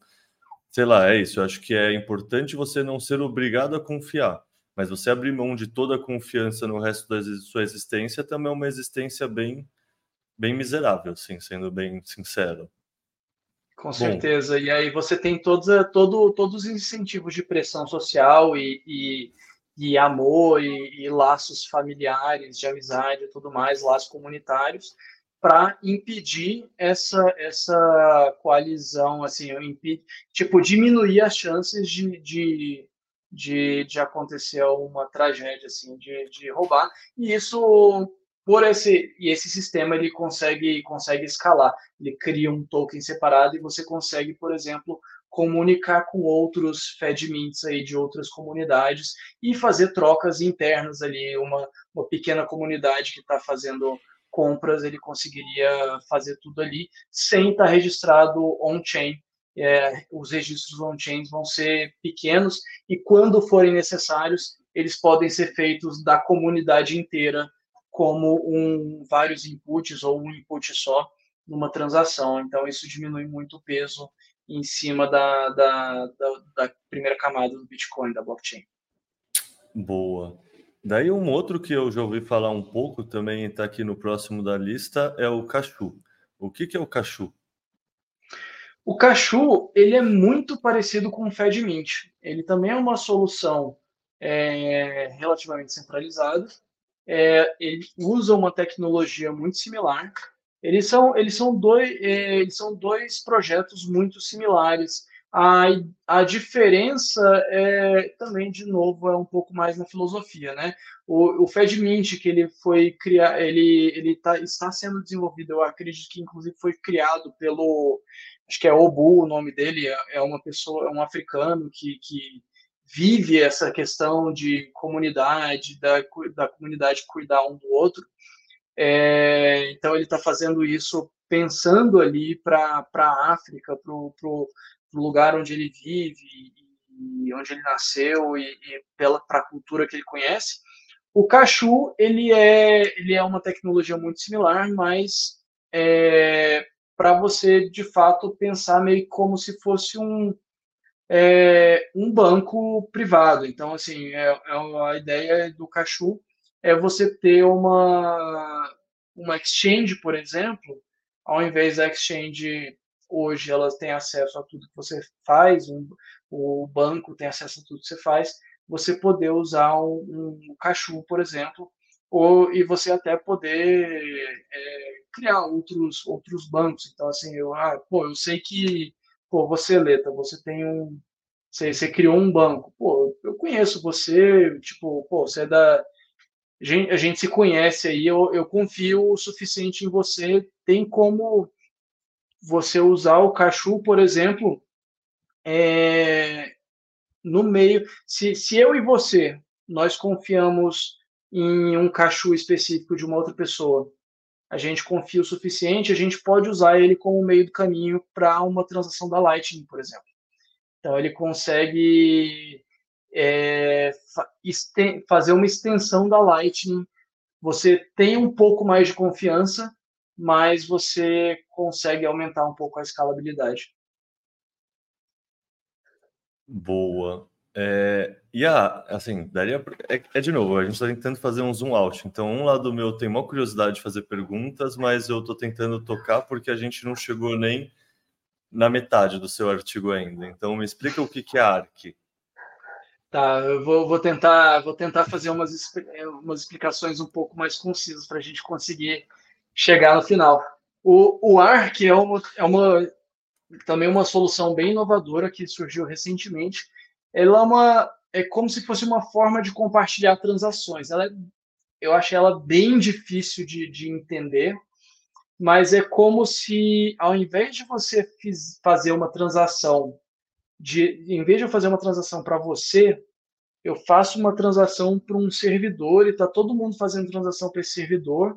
sei lá, é isso. Eu acho que é importante você não ser obrigado a confiar mas você abrir mão de toda a confiança no resto da sua existência também é uma existência bem, bem miserável, assim, sendo bem sincero. Com Bom, certeza. E aí você tem todos, todo, todos os incentivos de pressão social e, e, e amor e, e, laços familiares, de amizade e tudo mais, laços comunitários, para impedir essa, essa coalizão, assim, impedir, tipo, diminuir as chances de, de de, de acontecer uma tragédia assim de, de roubar. E isso por esse e esse sistema ele consegue consegue escalar. Ele cria um token separado e você consegue por exemplo comunicar com outros FedMints aí de outras comunidades e fazer trocas internas ali uma, uma pequena comunidade que está fazendo compras ele conseguiria fazer tudo ali sem estar tá registrado on-chain é, os registros on-chain vão ser pequenos e quando forem necessários, eles podem ser feitos da comunidade inteira como um vários inputs ou um input só numa transação. Então isso diminui muito o peso em cima da, da, da, da primeira camada do Bitcoin, da blockchain. Boa. Daí um outro que eu já ouvi falar um pouco, também está aqui no próximo da lista, é o Cachu. O que, que é o Cachu? O Cachu, ele é muito parecido com o FedMint. Ele também é uma solução é, relativamente centralizada. É, ele usa uma tecnologia muito similar. Eles são, eles são, dois, é, eles são dois projetos muito similares. A, a diferença é também, de novo, é um pouco mais na filosofia, né? O, o FedMint, que ele foi criar, ele, ele tá, está sendo desenvolvido, eu acredito que inclusive foi criado pelo, acho que é Obu o nome dele, é, é uma pessoa, é um africano que, que vive essa questão de comunidade, da, da comunidade cuidar um do outro. É, então ele está fazendo isso pensando ali para a África, para o lugar onde ele vive e onde ele nasceu e, e para a cultura que ele conhece. O Cachu ele é ele é uma tecnologia muito similar, mas é, para você de fato pensar meio como se fosse um é, um banco privado. Então assim é, é a ideia do Cachu é você ter uma uma exchange, por exemplo, ao invés da exchange hoje elas têm acesso a tudo que você faz, um, o banco tem acesso a tudo que você faz, você poder usar um, um Cachu, por exemplo, ou e você até poder é, criar outros outros bancos. Então assim, eu, ah, pô, eu sei que pô, você Leta, você tem um você, você criou um banco. Pô, eu conheço você, tipo, pô, você é da a gente, se conhece aí, eu, eu confio o suficiente em você. Tem como você usar o Cachu, por exemplo, é, no meio. Se, se eu e você, nós confiamos em um Cachu específico de uma outra pessoa, a gente confia o suficiente, a gente pode usar ele como meio do caminho para uma transação da Lightning, por exemplo. Então, ele consegue é, fazer uma extensão da Lightning. Você tem um pouco mais de confiança, mas você consegue aumentar um pouco a escalabilidade. Boa. É, e assim, daria. É, é, de novo, a gente está tentando fazer um zoom out. Então, um lado meu tem uma curiosidade de fazer perguntas, mas eu estou tentando tocar porque a gente não chegou nem na metade do seu artigo ainda. Então, me explica o que, que é ARC. Tá, eu vou, vou, tentar, vou tentar fazer umas, umas explicações um pouco mais concisas para a gente conseguir chegar no final. O, o ARC é uma, é uma também uma solução bem inovadora que surgiu recentemente. Ela é uma é como se fosse uma forma de compartilhar transações. Ela é, eu acho ela bem difícil de, de entender, mas é como se ao invés de você fiz, fazer uma transação de, em vez de eu fazer uma transação para você, eu faço uma transação para um servidor e está todo mundo fazendo transação para esse servidor.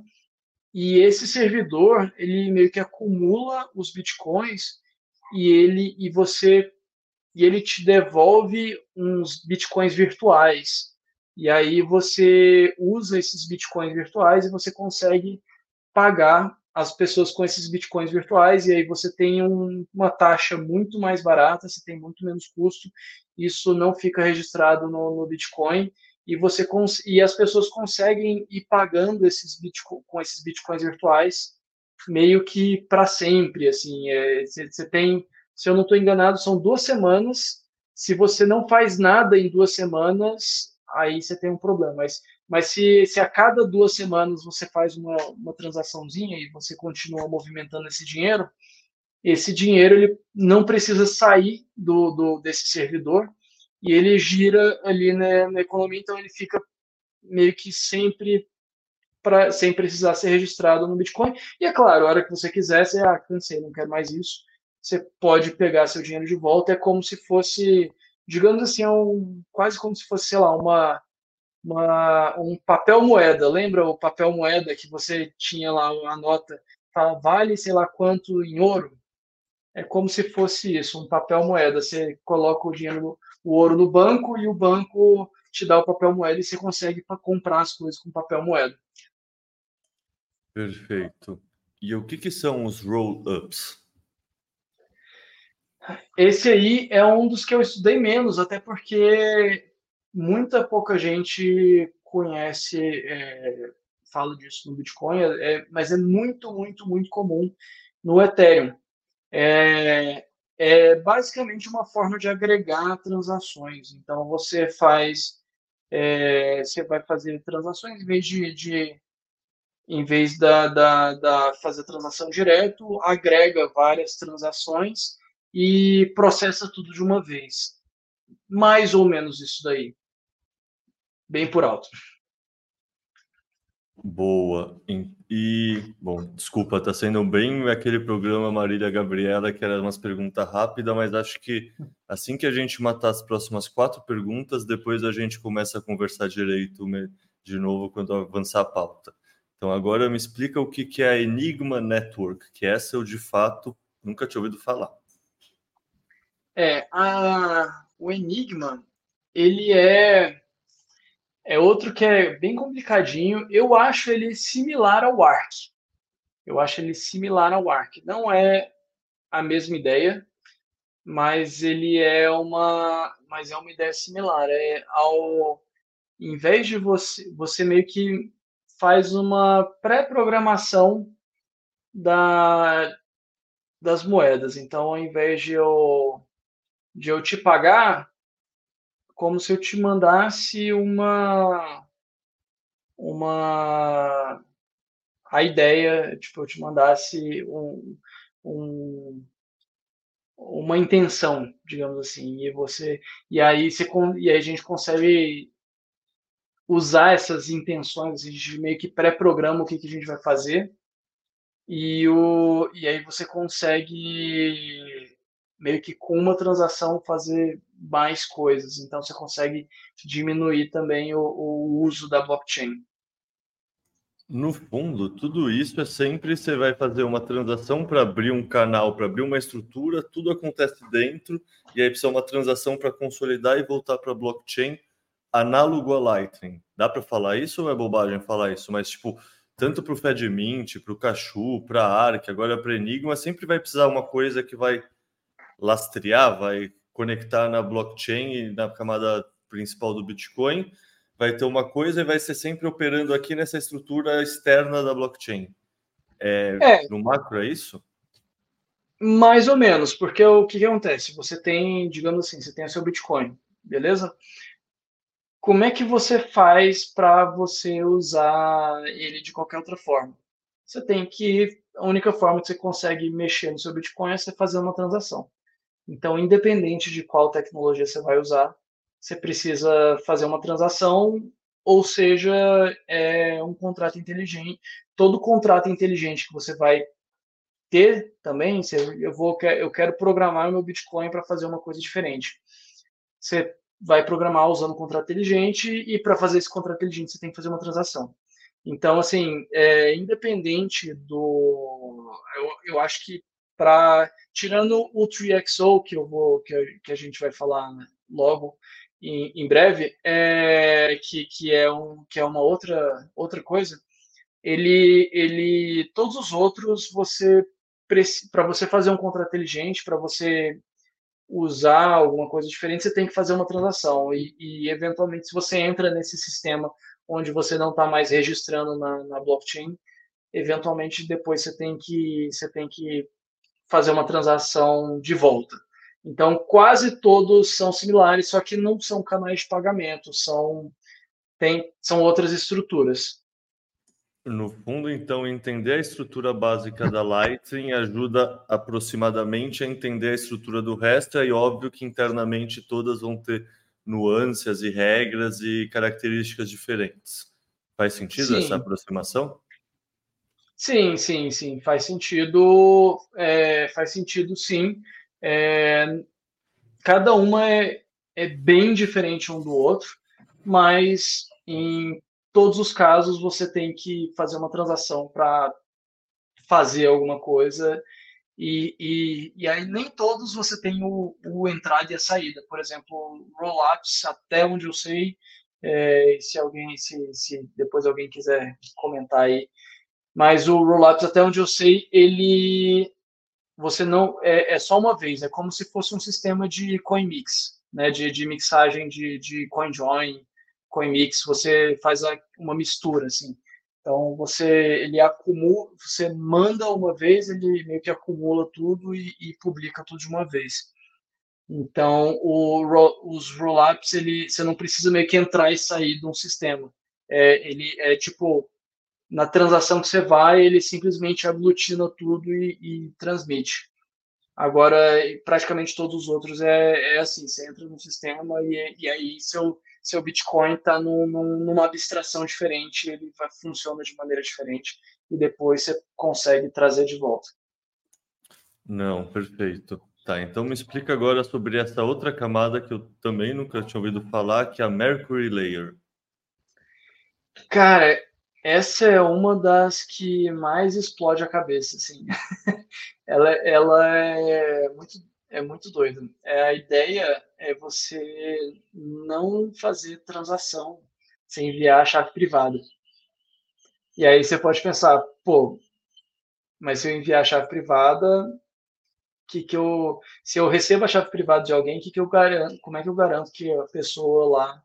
E esse servidor, ele meio que acumula os bitcoins e ele e você e ele te devolve uns bitcoins virtuais. E aí você usa esses bitcoins virtuais e você consegue pagar as pessoas com esses bitcoins virtuais, e aí você tem um, uma taxa muito mais barata, você tem muito menos custo, isso não fica registrado no, no Bitcoin, e você e as pessoas conseguem ir pagando esses bitcoin, com esses bitcoins virtuais meio que para sempre assim é, você, tem se eu não estou enganado são duas semanas se você não faz nada em duas semanas aí você tem um problema mas mas se, se a cada duas semanas você faz uma, uma transaçãozinha e você continua movimentando esse dinheiro, esse dinheiro ele não precisa sair do, do desse servidor e ele gira ali na, na economia, então ele fica meio que sempre pra, sem precisar ser registrado no Bitcoin. E é claro, a hora que você quiser, você, ah, cansei, não quero mais isso, você pode pegar seu dinheiro de volta. É como se fosse, digamos assim, é um, quase como se fosse, sei lá, uma uma, um papel moeda. Lembra o papel moeda que você tinha lá a nota, vale sei lá quanto em ouro? É como se fosse isso, um papel moeda. Você coloca o dinheiro, o ouro no banco e o banco te dá o papel moeda e você consegue comprar as coisas com papel moeda. Perfeito. E o que, que são os roll-ups? Esse aí é um dos que eu estudei menos, até porque muita pouca gente conhece, é, fala disso no Bitcoin, é, mas é muito, muito, muito comum no Ethereum. É, é basicamente uma forma de agregar transações. Então, você faz, é, você vai fazer transações em vez de, de em vez da, da, da fazer transação direto, agrega várias transações e processa tudo de uma vez. Mais ou menos isso daí. Bem por alto. Boa. E, bom, desculpa, tá sendo bem aquele programa Marília Gabriela, que era umas perguntas rápidas, mas acho que assim que a gente matar as próximas quatro perguntas, depois a gente começa a conversar direito de novo quando avançar a pauta. Então, agora me explica o que, é a Enigma Network, que essa eu de fato nunca tinha ouvido falar. É, a, o Enigma, ele é, é outro que é bem complicadinho. Eu acho ele similar ao Arc. Eu acho ele similar ao Arc. Não é a mesma ideia, mas ele é uma, mas é uma ideia similar. É ao, em vez de você, você meio que faz uma pré-programação da, das moedas. Então, ao invés de eu, de eu te pagar, como se eu te mandasse uma uma a ideia, tipo, eu te mandasse um, um uma intenção, digamos assim, e você e aí você e aí a gente consegue usar essas intenções, a gente meio que pré-programa o que, que a gente vai fazer e, o, e aí você consegue meio que com uma transação fazer mais coisas. Então você consegue diminuir também o, o uso da blockchain. No fundo, tudo isso é sempre você vai fazer uma transação para abrir um canal, para abrir uma estrutura, tudo acontece dentro, e aí precisa uma transação para consolidar e voltar para blockchain análogo a Lightning. Dá para falar isso ou é bobagem falar isso? Mas, tipo, tanto para o FedMint, para o Cachu, para a ARC, agora para Enigma, sempre vai precisar uma coisa que vai lastrear, vai conectar na blockchain e na camada principal do Bitcoin, vai ter uma coisa e vai ser sempre operando aqui nessa estrutura externa da blockchain. É, é, no macro é isso? Mais ou menos, porque o que, que acontece? Você tem, digamos assim, você tem o seu Bitcoin, beleza? como é que você faz para você usar ele de qualquer outra forma? Você tem que a única forma que você consegue mexer no seu Bitcoin é você fazer uma transação. Então, independente de qual tecnologia você vai usar, você precisa fazer uma transação, ou seja, é um contrato inteligente. Todo contrato inteligente que você vai ter também, eu vou eu quero programar o meu Bitcoin para fazer uma coisa diferente. Você vai programar usando contrato inteligente e para fazer esse contrato inteligente você tem que fazer uma transação. Então, assim, é, independente do. Eu, eu acho que para. Tirando o 3XO, que, eu vou, que, que a gente vai falar né, logo em, em breve, é, que, que, é um, que é uma outra, outra coisa, ele, ele. Todos os outros, você. Para você fazer um contrato inteligente, para você usar alguma coisa diferente, você tem que fazer uma transação. E, e eventualmente, se você entra nesse sistema onde você não está mais registrando na, na, blockchain, eventualmente depois você tem que você tem que fazer uma transação de volta. Então, quase todos são similares, só que não são canais de pagamento, são tem, são outras estruturas. No fundo, então, entender a estrutura básica da Lightning ajuda aproximadamente a entender a estrutura do resto, e óbvio que internamente todas vão ter nuances e regras e características diferentes. Faz sentido sim. essa aproximação? Sim, sim, sim, faz sentido, é, faz sentido sim. É, cada uma é, é bem diferente um do outro, mas em todos os casos você tem que fazer uma transação para fazer alguma coisa e, e, e, aí nem todos você tem o, o entrada e a saída. Por exemplo, rollups, até onde eu sei, é, se alguém, se, se depois alguém quiser comentar aí, mas o rollups, até onde eu sei, ele você não é, é, só uma vez, é como se fosse um sistema de coin mix, né, de, de mixagem de, de coin join CoinMix, você faz uma mistura, assim. Então, você, ele acumula, você manda uma vez, ele meio que acumula tudo e, e publica tudo de uma vez. Então, o, os rollups, ele, você não precisa meio que entrar e sair de um sistema. É, ele é tipo, na transação que você vai, ele simplesmente aglutina tudo e, e transmite. Agora, praticamente todos os outros é, é assim, você entra no sistema e, e aí seu, seu Bitcoin está num, numa abstração diferente, ele vai, funciona de maneira diferente e depois você consegue trazer de volta. Não, perfeito. Tá, então me explica agora sobre essa outra camada que eu também nunca tinha ouvido falar, que é a Mercury Layer. Cara, essa é uma das que mais explode a cabeça, assim. ela, ela é muito é muito doida. É, a ideia é você não fazer transação sem enviar a chave privada. E aí você pode pensar, pô, mas se eu enviar a chave privada, que que eu, se eu recebo a chave privada de alguém, que que eu garanto, como é que eu garanto que a pessoa lá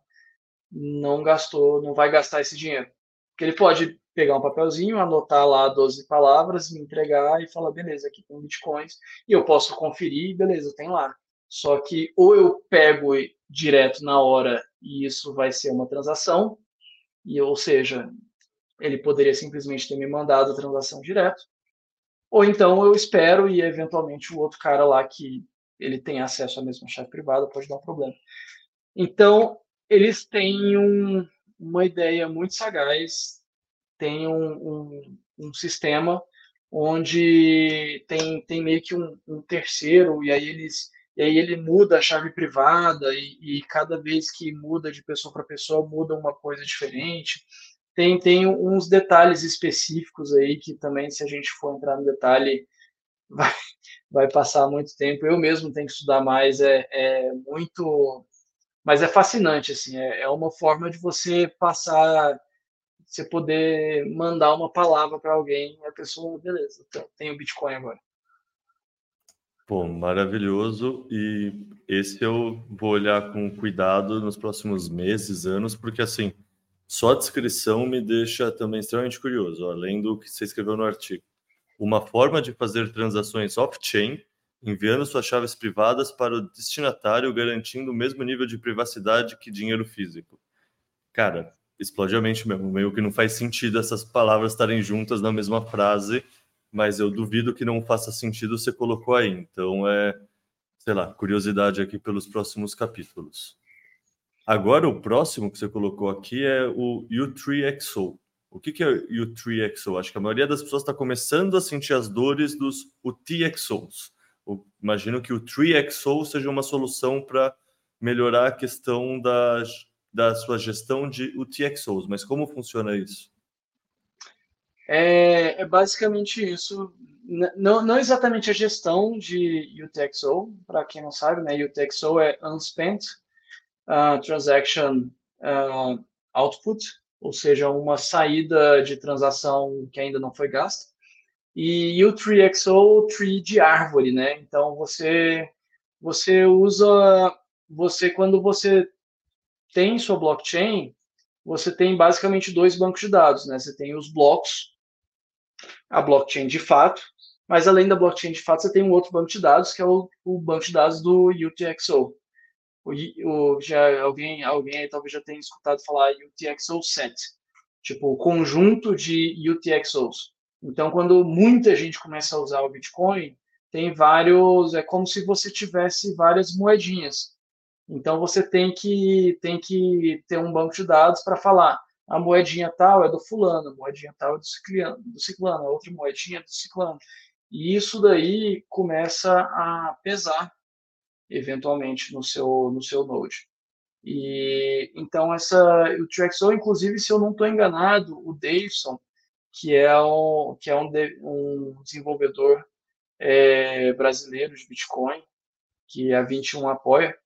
não gastou, não vai gastar esse dinheiro? Porque ele pode pegar um papelzinho, anotar lá 12 palavras, me entregar e falar, beleza, aqui tem bitcoins, e eu posso conferir, beleza, tem lá. Só que ou eu pego direto na hora e isso vai ser uma transação, e ou seja, ele poderia simplesmente ter me mandado a transação direto, ou então eu espero e eventualmente o outro cara lá que ele tem acesso à mesma chave privada pode dar um problema. Então, eles têm um, uma ideia muito sagaz, tem um, um, um, sistema onde tem, tem meio que um, um, terceiro, e aí eles e aí ele muda a chave privada, e, e cada vez que muda de pessoa para pessoa, muda uma coisa diferente tem, tem uns detalhes específicos aí que também, se a gente for entrar no detalhe, vai, vai passar muito tempo. Eu mesmo tenho que estudar mais, é, é muito. Mas é fascinante, assim, é, é uma forma de você passar, você poder mandar uma palavra para alguém e a pessoa, beleza, então, tem o Bitcoin agora. Pô, maravilhoso. E esse eu vou olhar com cuidado nos próximos meses, anos, porque assim só a descrição me deixa também extremamente curioso, além do que você escreveu no artigo. Uma forma de fazer transações off-chain, enviando suas chaves privadas para o destinatário, garantindo o mesmo nível de privacidade que dinheiro físico. Cara, explode a mente mesmo. Meio que não faz sentido essas palavras estarem juntas na mesma frase, mas eu duvido que não faça sentido você colocou aí. Então é, sei lá, curiosidade aqui pelos próximos capítulos. Agora, o próximo que você colocou aqui é o U3XO. O que, que é o U3XO? Acho que a maioria das pessoas está começando a sentir as dores dos UTXOs. Imagino que o 3XO seja uma solução para melhorar a questão da, da sua gestão de UTXOs. Mas como funciona isso? É, é basicamente isso. Não, não exatamente a gestão de UTXO, para quem não sabe, né? UTXO é Unspent uh, transaction uh, output, ou seja, uma saída de transação que ainda não foi gasta. E o tree.xo, tree de árvore, né? Então você você usa você quando você tem sua blockchain, você tem basicamente dois bancos de dados, né? Você tem os blocos, a blockchain de fato, mas além da blockchain de fato, você tem um outro banco de dados que é o, o banco de dados do UTXO o, o, já alguém alguém talvez já tenha escutado falar UTXO set, tipo o conjunto de UTXOs. Então, quando muita gente começa a usar o Bitcoin, tem vários, é como se você tivesse várias moedinhas. Então, você tem que tem que ter um banco de dados para falar a moedinha tal é do fulano, a moedinha tal é do ciclano, do ciclano, a outra moedinha é do ciclano. E isso daí começa a pesar eventualmente no seu no seu Node. E então essa o Trexo, inclusive, se eu não estou enganado, o Davidson, que é um que é um, de, um desenvolvedor é, brasileiro de Bitcoin, que a 21 apoia,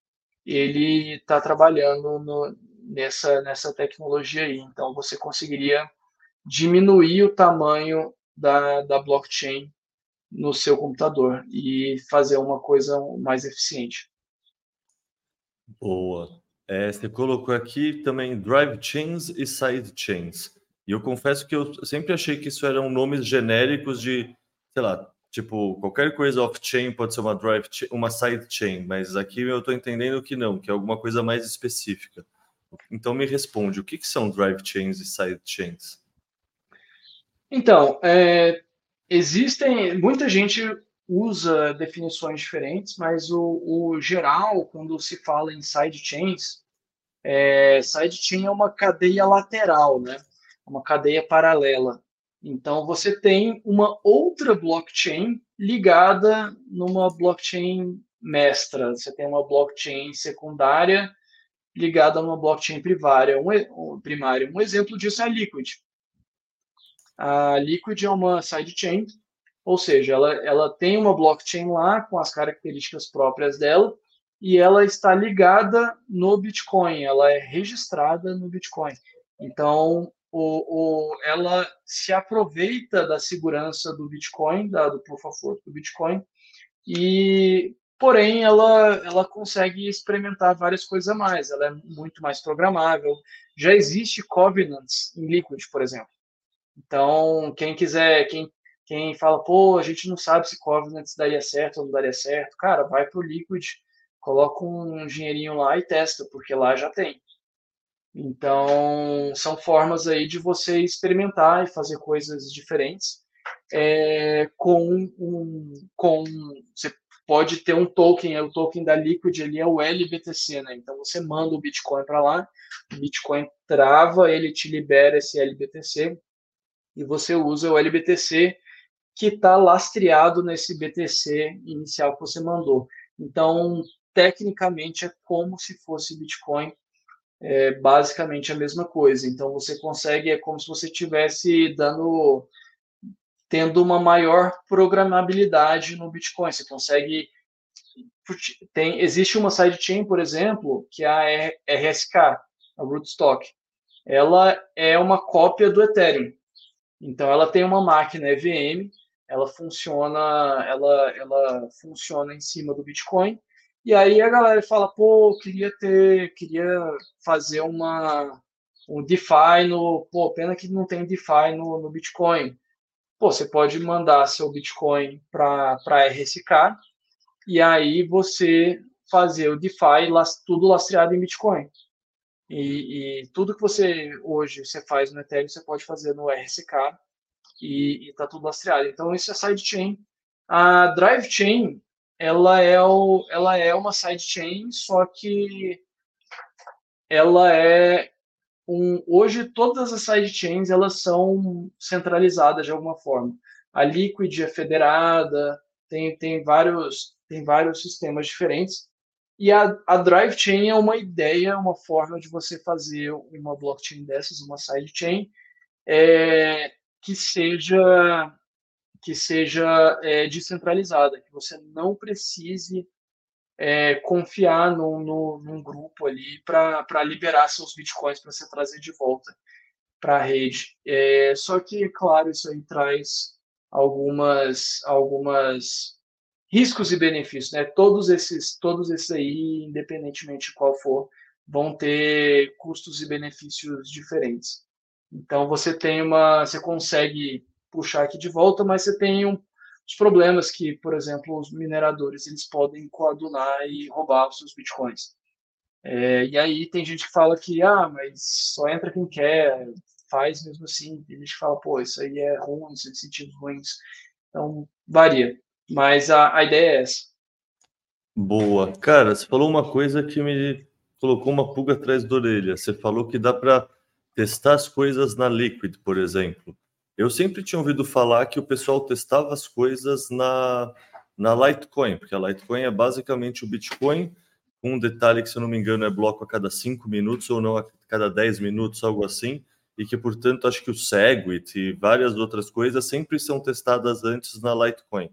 ele está trabalhando no, nessa nessa tecnologia aí. Então você conseguiria diminuir o tamanho da, da blockchain no seu computador e fazer uma coisa mais eficiente. Boa. É, você colocou aqui também drive chains e side chains. E eu confesso que eu sempre achei que isso eram nomes genéricos de, sei lá, tipo, qualquer coisa off-chain pode ser uma drive uma side chain, mas aqui eu estou entendendo que não, que é alguma coisa mais específica. Então me responde, o que, que são drive chains e side chains? Então, é, existem, muita gente usa definições diferentes, mas o, o geral, quando se fala em sidechains, é, sidechain é uma cadeia lateral, né? Uma cadeia paralela. Então, você tem uma outra blockchain ligada numa blockchain mestra. Você tem uma blockchain secundária ligada a uma blockchain primária. Um, primária. um exemplo disso é a Liquid. A Liquid é uma sidechain ou seja, ela, ela tem uma blockchain lá com as características próprias dela e ela está ligada no Bitcoin, ela é registrada no Bitcoin. Então, o, o, ela se aproveita da segurança do Bitcoin, da, do Proof of Work do Bitcoin, e porém ela, ela consegue experimentar várias coisas a mais, ela é muito mais programável. Já existe covenants em Liquid, por exemplo. Então, quem quiser, quem quem fala, pô, a gente não sabe se Covenant daria certo ou não daria certo, cara, vai pro Liquid, coloca um dinheirinho lá e testa, porque lá já tem. Então, são formas aí de você experimentar e fazer coisas diferentes é, com um, com você pode ter um token, é o token da Liquid é o LBTC, né? Então você manda o Bitcoin para lá, o Bitcoin trava, ele te libera esse LBTC e você usa o LBTC que está lastreado nesse BTC inicial que você mandou. Então, tecnicamente, é como se fosse Bitcoin, é basicamente a mesma coisa. Então, você consegue, é como se você tivesse dando, tendo uma maior programabilidade no Bitcoin. Você consegue tem, existe uma sidechain, por exemplo, que é a RSK, a Rootstock. Ela é uma cópia do Ethereum. Então, ela tem uma máquina EVM ela funciona, ela, ela funciona em cima do Bitcoin. E aí a galera fala, pô, queria ter, queria fazer uma um DeFi no, pô, pena que não tem DeFi no, no Bitcoin. Pô, você pode mandar seu Bitcoin para para RSK e aí você fazer o DeFi tudo lastreado em Bitcoin. E, e, tudo que você hoje você faz no Ethereum você pode fazer no RSK e está tudo lastreado. Então, isso é sidechain. A drive chain, ela é, o, ela é uma sidechain, só que ela é um, hoje todas as sidechains elas são centralizadas de alguma forma. A Liquid é federada, tem, tem vários tem vários sistemas diferentes. E a, a Drive Chain é uma ideia, uma forma de você fazer uma blockchain dessas, uma sidechain, é, que seja que seja é, descentralizada, que você não precise é, confiar no, no, num grupo ali para liberar seus bitcoins para você trazer de volta para a rede. É, só que, claro, isso aí traz algumas algumas riscos e benefícios, né? Todos esses todos esses aí, independentemente de qual for, vão ter custos e benefícios diferentes. Então você tem uma, você consegue puxar aqui de volta, mas você tem um, os problemas que, por exemplo, os mineradores eles podem coadunar e roubar os seus bitcoins. É, e aí tem gente que fala que ah, mas só entra quem quer, faz mesmo assim. Tem gente fala, pô, isso aí é ruim, isso é de sentidos ruins. Então varia. Mas a, a ideia é essa. Boa. Cara, você falou uma coisa que me colocou uma pulga atrás da orelha. Você falou que dá para testar as coisas na Liquid, por exemplo. Eu sempre tinha ouvido falar que o pessoal testava as coisas na, na Litecoin, porque a Litecoin é basicamente o Bitcoin, com um detalhe que, se eu não me engano, é bloco a cada 5 minutos ou não a cada 10 minutos, algo assim, e que, portanto, acho que o Segwit e várias outras coisas sempre são testadas antes na Litecoin.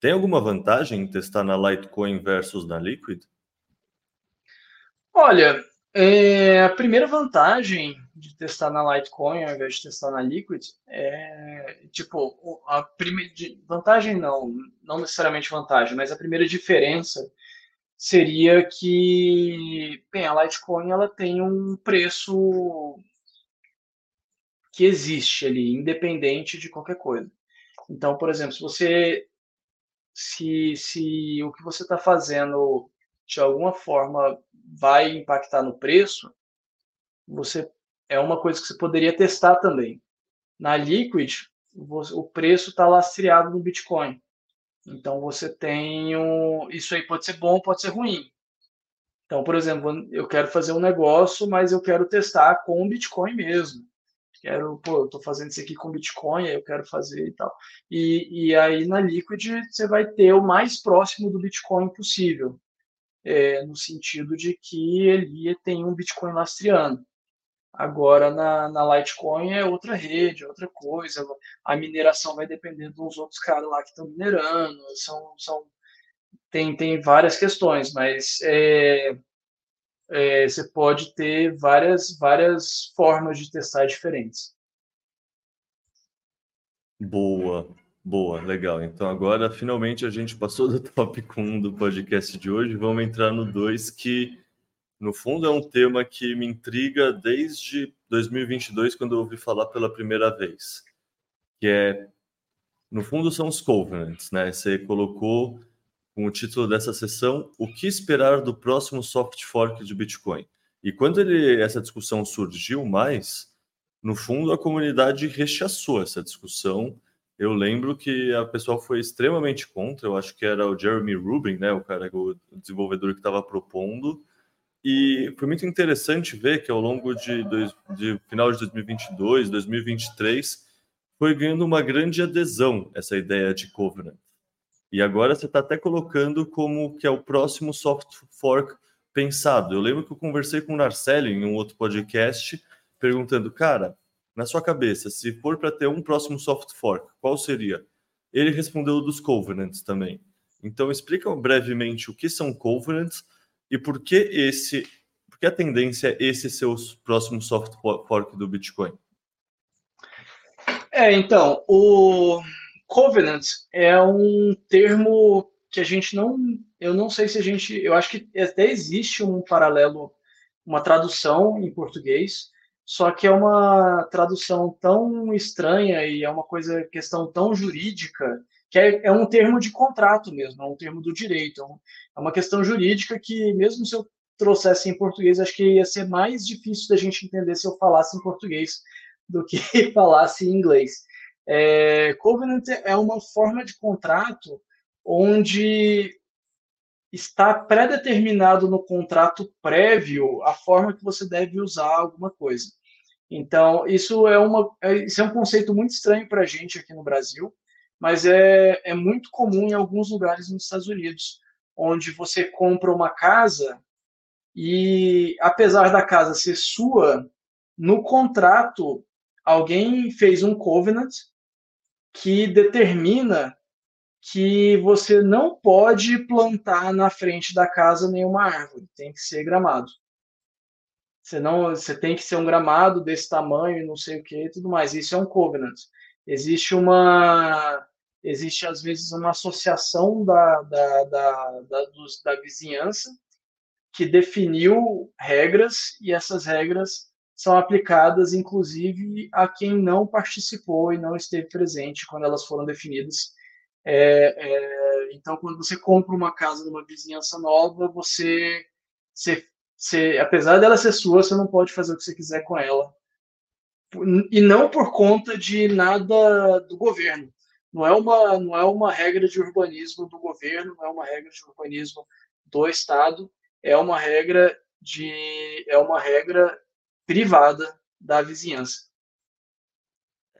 Tem alguma vantagem em testar na Litecoin versus na Liquid? Olha, é, a primeira vantagem de testar na Litecoin ao invés de testar na Liquid é tipo a primeira vantagem não, não necessariamente vantagem, mas a primeira diferença seria que, bem, a Litecoin ela tem um preço que existe ali, independente de qualquer coisa. Então, por exemplo, se você se, se o que você está fazendo de alguma forma vai impactar no preço, você é uma coisa que você poderia testar também. Na Liquid, o preço está lastreado no Bitcoin. Então você tem um, isso aí pode ser bom, pode ser ruim. Então, por exemplo, eu quero fazer um negócio, mas eu quero testar com Bitcoin mesmo. Quero, pô, eu estou fazendo isso aqui com Bitcoin, aí eu quero fazer e tal. E, e aí na Liquid você vai ter o mais próximo do Bitcoin possível, é, no sentido de que ele tem um Bitcoin lastreando. Agora, na, na Litecoin é outra rede, é outra coisa. A mineração vai depender dos outros caras lá que estão minerando. São, são, tem, tem várias questões, mas é, é, você pode ter várias, várias formas de testar diferentes. Boa, boa, legal. Então agora finalmente a gente passou do tópico 1 do podcast de hoje. Vamos entrar no 2 que no fundo, é um tema que me intriga desde 2022, quando eu ouvi falar pela primeira vez. Que é, no fundo, são os covenants, né? Você colocou com o título dessa sessão, O que esperar do próximo soft fork de Bitcoin? E quando ele, essa discussão surgiu mais, no fundo, a comunidade rechaçou essa discussão. Eu lembro que a pessoa foi extremamente contra, eu acho que era o Jeremy Rubin, né, o cara, o desenvolvedor que estava propondo, e foi muito interessante ver que ao longo de, dois, de final de 2022, 2023, foi ganhando uma grande adesão essa ideia de Covenant. E agora você está até colocando como que é o próximo soft fork pensado. Eu lembro que eu conversei com o Narcelli em um outro podcast, perguntando, cara, na sua cabeça, se for para ter um próximo soft fork, qual seria? Ele respondeu dos Covenants também. Então explica brevemente o que são Covenants e por que esse, por que a tendência é esse ser o próximo soft fork do Bitcoin? É, então, o covenant é um termo que a gente não, eu não sei se a gente, eu acho que até existe um paralelo, uma tradução em português, só que é uma tradução tão estranha e é uma coisa, questão tão jurídica que é, é, um termo de contrato mesmo, é um termo do direito, é, é uma questão jurídica que, mesmo se eu trouxesse em português, acho que ia ser mais difícil da gente entender se eu falasse em português do que falasse em inglês. É, covenant é uma forma de contrato onde está pré-determinado no contrato prévio a forma que você deve usar alguma coisa. Então, isso é, uma, é, isso é um conceito muito estranho para a gente aqui no Brasil, mas é, é muito comum em alguns lugares nos Estados Unidos, onde você compra uma casa e, apesar da casa ser sua, no contrato alguém fez um covenant que determina que você não pode plantar na frente da casa nenhuma árvore, tem que ser gramado. Você não, você tem que ser um gramado desse tamanho, não sei o que, e tudo mais. Isso é um covenant. Existe uma existe às vezes uma associação da, da, da, da, dos, da vizinhança que definiu regras e essas regras são aplicadas inclusive a quem não participou e não esteve presente quando elas foram definidas. É, é, então, quando você compra uma casa numa vizinhança nova, você, você, você, apesar dela ser sua, você não pode fazer o que você quiser com ela. E não por conta de nada do governo não é uma não é uma regra de urbanismo do governo, não é uma regra de urbanismo do estado, é uma regra de é uma regra privada da vizinhança.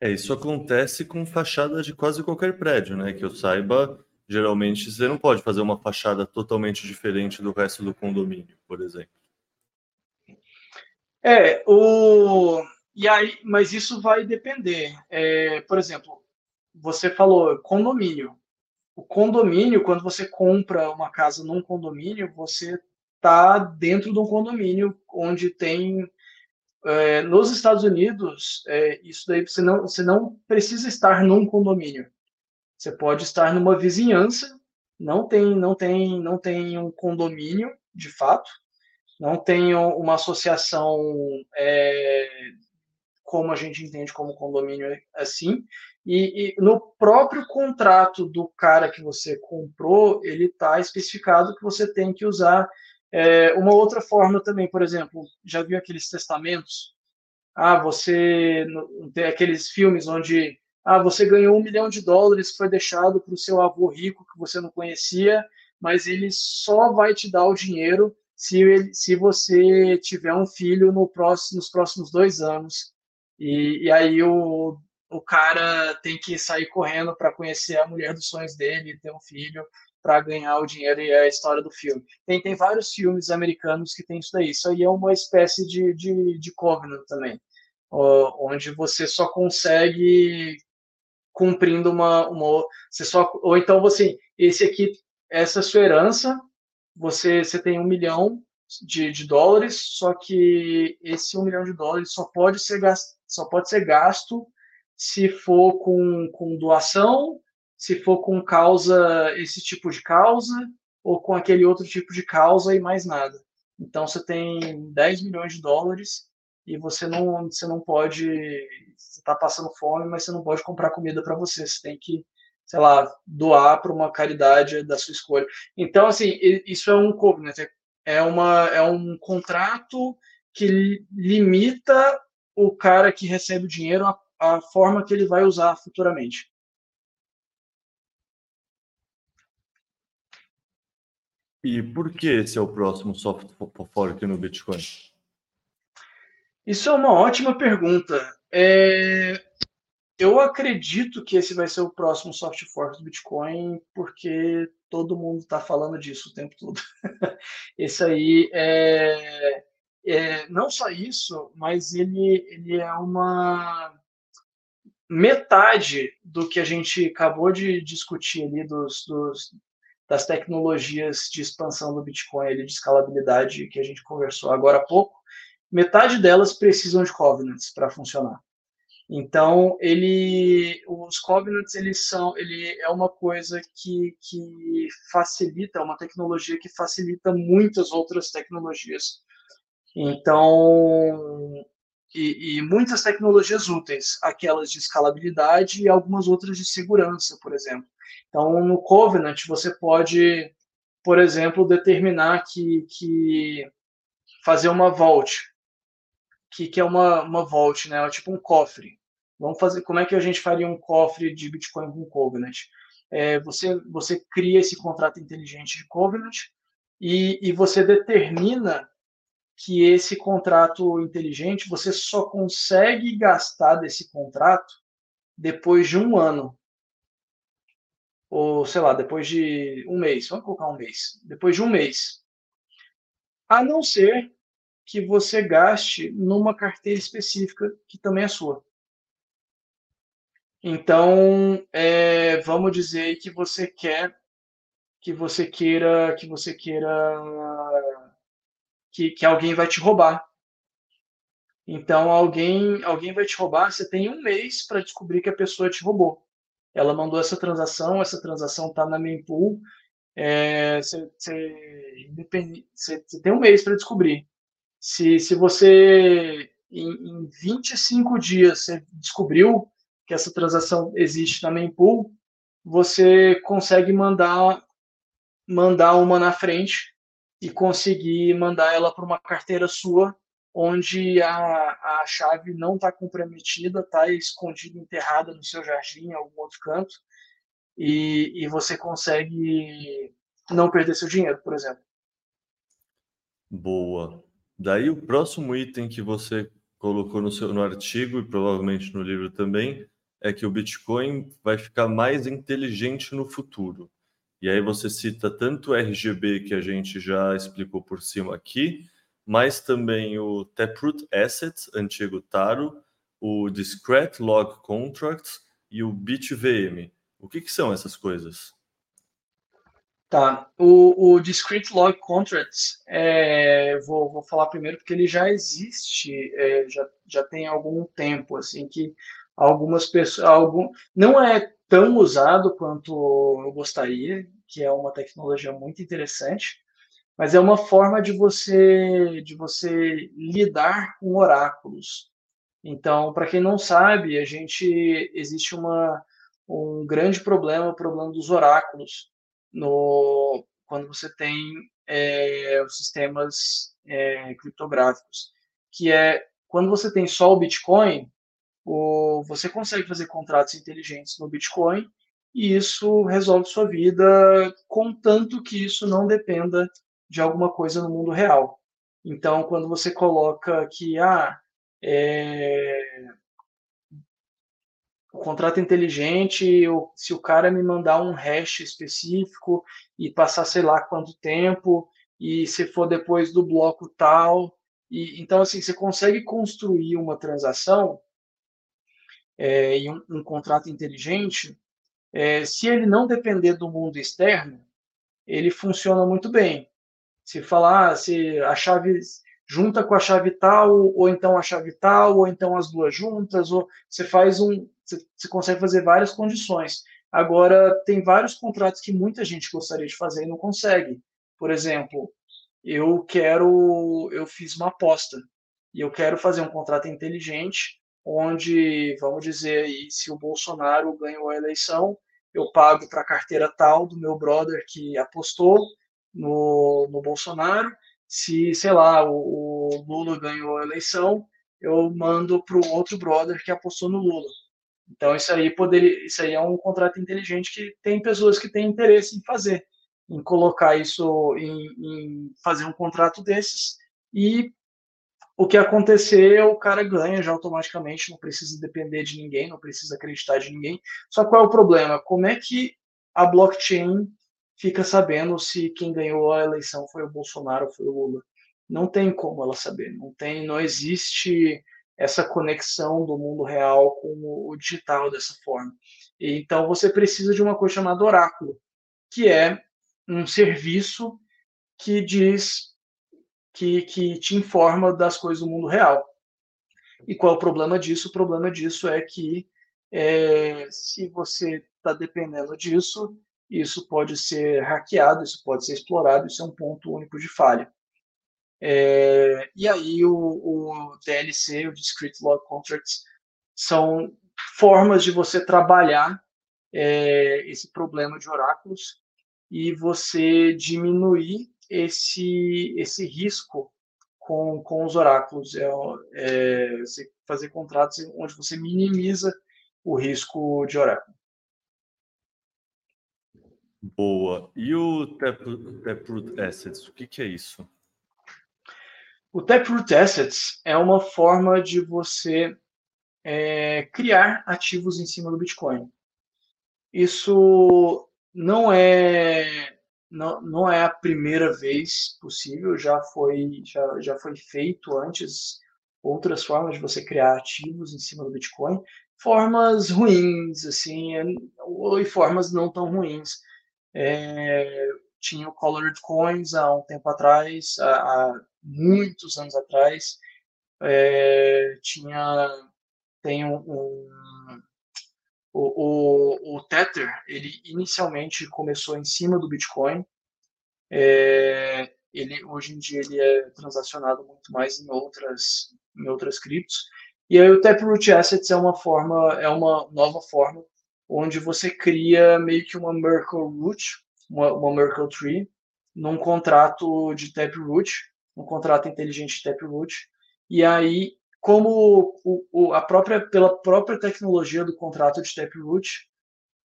É, isso acontece com fachada de quase qualquer prédio, né? Que eu saiba, geralmente você não pode fazer uma fachada totalmente diferente do resto do condomínio, por exemplo. É, o e aí, mas isso vai depender. É, por exemplo, você falou condomínio. O condomínio, quando você compra uma casa num condomínio, você está dentro de um condomínio onde tem. É, nos Estados Unidos, é, isso daí você não, você não precisa estar num condomínio. Você pode estar numa vizinhança, não tem, não tem, não tem um condomínio de fato, não tem uma associação é, como a gente entende como condomínio assim. E, e, no próprio contrato do cara que você comprou, ele está especificado que você tem que usar é, uma outra forma também. Por exemplo, já viu aqueles testamentos? Ah, você tem aqueles filmes onde ah, você ganhou um milhão de dólares que foi deixado para o seu avô rico que você não conhecia, mas ele só vai te dar o dinheiro se, ele, se você tiver um filho no próximo, nos próximos dois anos. E, e aí o, o cara tem que sair correndo para conhecer a mulher dos sonhos dele, ter um filho, para ganhar o dinheiro e é a história do filme. Tem, tem vários filmes americanos que tem isso daí. Isso aí é uma espécie de, de, de covenant também, onde você só consegue cumprindo uma, uma você só ou então você esse aqui essa é sua herança você você tem um milhão de, de dólares só que esse um milhão de dólares só pode ser gasto só pode ser gasto se for com, com doação se for com causa esse tipo de causa ou com aquele outro tipo de causa e mais nada. Então você tem 10 milhões de dólares e você não você não pode você está passando fome mas você não pode comprar comida para você. Você tem que sei lá doar para uma caridade da sua escolha. Então assim isso é um covenant é, é uma é um contrato que limita o cara que recebe o dinheiro a, a forma que ele vai usar futuramente E por que esse é o próximo soft fork no Bitcoin? Isso é uma ótima pergunta. É... Eu acredito que esse vai ser o próximo soft fork do Bitcoin, porque todo mundo está falando disso o tempo todo. esse aí é... é... não só isso, mas ele, ele é uma metade do que a gente acabou de discutir ali dos, dos, das tecnologias de expansão do Bitcoin, ali, de escalabilidade que a gente conversou agora há pouco metade delas precisam de covenants para funcionar. Então, ele, os covenants, eles são, ele é uma coisa que, que facilita, é uma tecnologia que facilita muitas outras tecnologias. Então, e, e, muitas tecnologias úteis, aquelas de escalabilidade e algumas outras de segurança, por exemplo. Então, no Covenant, você pode, por exemplo, determinar que, que fazer uma vault que, que é uma, uma vault, né? É tipo um cofre. Vamos fazer. Como é que a gente faria um cofre de Bitcoin com Covenant? É, você, você cria esse contrato inteligente de Covenant e, e você determina que esse contrato inteligente você só consegue gastar desse contrato depois de um ano. Ou, sei lá, depois de um mês. Vamos colocar um mês. Depois de um mês. A não ser que você gaste numa carteira específica que também é sua. Então, é, vamos dizer que você quer que você queira que você queira que, que alguém vai te roubar. Então, alguém alguém vai te roubar, você tem um mês para descobrir que a pessoa te roubou. Ela mandou essa transação, essa transação está na mempool, é, você, você, você, você tem um mês para descobrir. Se, se você, em, em 25 dias, você descobriu que essa transação existe na mempool, você consegue mandar, mandar uma na frente e conseguir mandar ela para uma carteira sua, onde a, a chave não está comprometida, está escondida, enterrada no seu jardim, em algum outro canto, e, e você consegue não perder seu dinheiro, por exemplo. Boa. Daí o próximo item que você colocou no seu no artigo e provavelmente no livro também é que o Bitcoin vai ficar mais inteligente no futuro. E aí você cita tanto o RGB que a gente já explicou por cima aqui, mas também o Taproot Assets, antigo Taro, o Discrete Log Contracts e o BitVM. O que, que são essas coisas? Tá. O, o Discrete Log Contracts, é, vou, vou falar primeiro porque ele já existe, é, já, já tem algum tempo, assim, que algumas pessoas, algum, não é tão usado quanto eu gostaria que é uma tecnologia muito interessante, mas é uma forma de você de você lidar com oráculos. Então, para quem não sabe, a gente existe uma um grande problema, o problema dos oráculos no quando você tem é, os sistemas é, criptográficos, que é quando você tem só o Bitcoin, o, você consegue fazer contratos inteligentes no Bitcoin e isso resolve sua vida, contanto que isso não dependa de alguma coisa no mundo real. Então, quando você coloca que ah, é, o contrato inteligente, se o cara me mandar um hash específico e passar sei lá quanto tempo, e se for depois do bloco tal, e então assim você consegue construir uma transação é, e um, um, contrato inteligente, é, se ele não depender do mundo externo, ele funciona muito bem. Se falar, se a chave junta com a chave tal, ou então a chave tal, ou então as duas juntas, ou você faz um, você, consegue fazer várias condições. Agora, tem vários contratos que muita gente gostaria de fazer e não consegue. Por exemplo, eu quero, eu fiz uma aposta e eu quero fazer um contrato inteligente onde, vamos dizer aí, se o Bolsonaro ganhou a eleição, eu pago para a carteira tal do meu brother que apostou no, no Bolsonaro. Se, sei lá, o, o Lula ganhou a eleição, eu mando para o outro brother que apostou no Lula. Então isso aí poderia, isso aí é um contrato inteligente que tem pessoas que têm interesse em fazer, em colocar isso, em, em fazer um contrato desses e o que acontecer, o cara ganha já automaticamente, não precisa depender de ninguém, não precisa acreditar de ninguém. Só qual é o problema? Como é que a blockchain fica sabendo se quem ganhou a eleição foi o Bolsonaro ou foi o Lula? Não tem como ela saber, não tem, não existe essa conexão do mundo real com o digital dessa forma. Então você precisa de uma coisa chamada oráculo, que é um serviço que diz que, que te informa das coisas do mundo real. E qual é o problema disso? O problema disso é que é, se você está dependendo disso, isso pode ser hackeado, isso pode ser explorado, isso é um ponto único de falha. É, e aí o, o, DLC, o Discrete Log Contracts, são formas de você trabalhar é, esse problema de oráculos e você diminuir esse, esse risco com, com os oráculos. É, é, fazer contratos onde você minimiza o risco de oráculo. Boa. E o Taproot Assets, o que, que é isso? O Taproot Assets é uma forma de você é, criar ativos em cima do Bitcoin. Isso não é não, não é a primeira vez possível, já foi já, já foi feito antes outras formas de você criar ativos em cima do Bitcoin, formas ruins assim, ou e formas não tão ruins. É, tinha o Colored Coins há um tempo atrás, há, há muitos anos atrás, é, tinha tem um, um o, o, o, Tether ele inicialmente começou em cima do Bitcoin. É, ele hoje em dia ele é transacionado muito mais em outras em outras criptos. E aí o Taproot Assets é uma forma é uma nova forma onde você cria meio que uma Merkle Root uma, uma Merkle Tree num contrato de Taproot, um contrato inteligente de Taproot, e aí como o, o, a própria pela própria tecnologia do contrato de Taproot,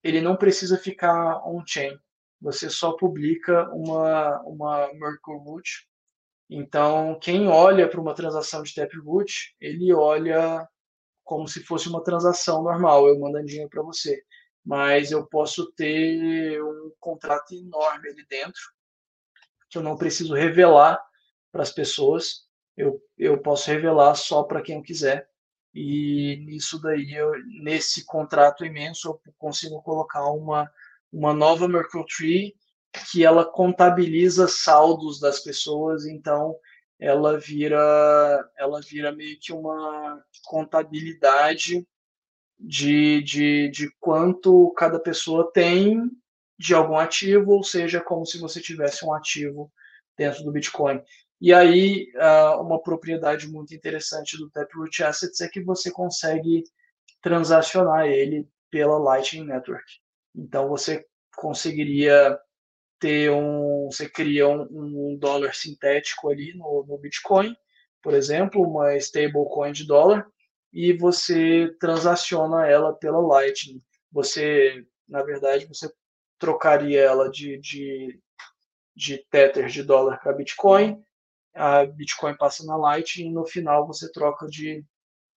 ele não precisa ficar on-chain. Você só publica uma uma Merkle Root. Então, quem olha para uma transação de Taproot, ele olha como se fosse uma transação normal, eu mandando dinheiro para você mas eu posso ter um contrato enorme ali dentro que eu não preciso revelar para as pessoas. Eu, eu posso revelar só para quem quiser. E nisso daí, eu, nesse contrato imenso, eu consigo colocar uma, uma nova Merkle Tree que ela contabiliza saldos das pessoas, então ela vira ela vira meio que uma contabilidade de, de, de quanto cada pessoa tem de algum ativo, ou seja, como se você tivesse um ativo dentro do Bitcoin. E aí, uma propriedade muito interessante do Taproot Assets é que você consegue transacionar ele pela Lightning Network. Então, você conseguiria ter um, você cria um, um dólar sintético ali no, no, Bitcoin, por exemplo, uma stablecoin de dólar, e você transaciona ela pela Lightning. Você, na verdade, você trocaria ela de, de, de Tether de dólar para Bitcoin, a Bitcoin passa na Lightning e no final você troca de,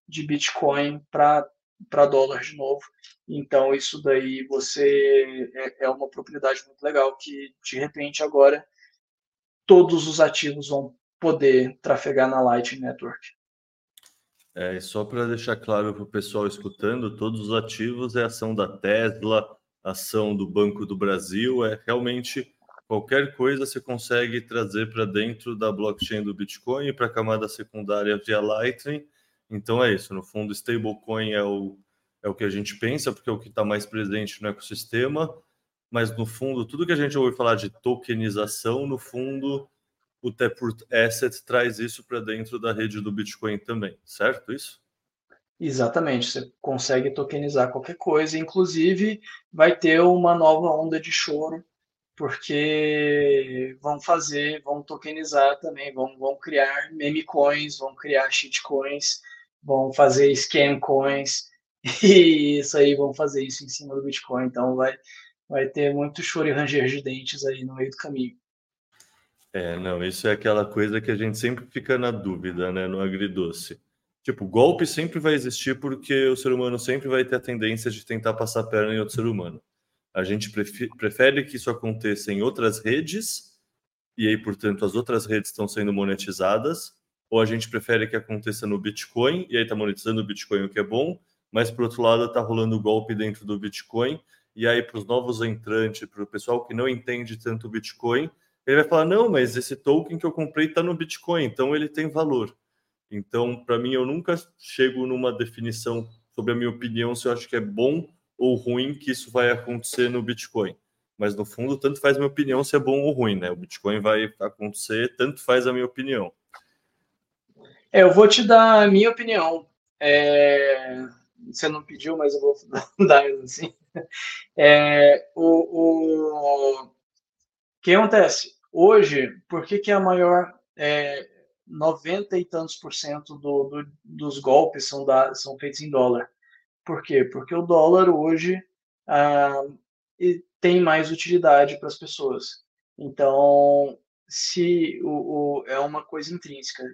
de Bitcoin para para dólar de novo. Então, isso daí você é, é, uma propriedade muito legal que, de repente, agora todos os ativos vão poder trafegar na Lightning Network. É, só para deixar claro para o pessoal escutando, todos os ativos é ação da Tesla, ação do Banco do Brasil, é realmente qualquer coisa você consegue trazer para dentro da blockchain do Bitcoin para a camada secundária via Lightning então é isso, no fundo, stablecoin é o, é o que a gente pensa, porque é o que está mais presente no ecossistema, mas no fundo, tudo que a gente ouve falar de tokenização, no fundo, o Taproot Asset traz isso para dentro da rede do Bitcoin também, certo isso? Exatamente, você consegue tokenizar qualquer coisa, inclusive vai ter uma nova onda de choro, porque vão fazer, vão tokenizar também, vão, vão criar meme coins, vão criar shitcoins, vão fazer scam coins e isso aí vão fazer isso em cima do Bitcoin. Então vai, vai ter muito choro e ranger de dentes aí no meio do caminho. É, não, isso é aquela coisa que a gente sempre fica na dúvida, né, no agridoce. Tipo, golpe sempre vai existir porque o ser humano sempre vai ter a tendência de tentar passar a perna em outro ser humano. A gente prefere que isso aconteça em outras redes, e aí, portanto, as outras redes estão sendo monetizadas, ou a gente prefere que aconteça no Bitcoin, e aí está monetizando o Bitcoin, o que é bom, mas por outro lado está rolando golpe dentro do Bitcoin, e aí para os novos entrantes, para o pessoal que não entende tanto o Bitcoin, ele vai falar, não, mas esse token que eu comprei está no Bitcoin, então ele tem valor. Então, para mim, eu nunca chego numa definição sobre a minha opinião se eu acho que é bom ou ruim que isso vai acontecer no Bitcoin. Mas no fundo, tanto faz minha opinião se é bom ou ruim, né? O Bitcoin vai acontecer, tanto faz a minha opinião. É, eu vou te dar a minha opinião. É, você não pediu, mas eu vou dar assim. É, o, o, que acontece? Hoje, por que, que a maior é, 90 e tantos por cento do, do, dos golpes são, da, são feitos em dólar? Por quê? Porque o dólar hoje ah, tem mais utilidade para as pessoas. Então, se o, o, é uma coisa intrínseca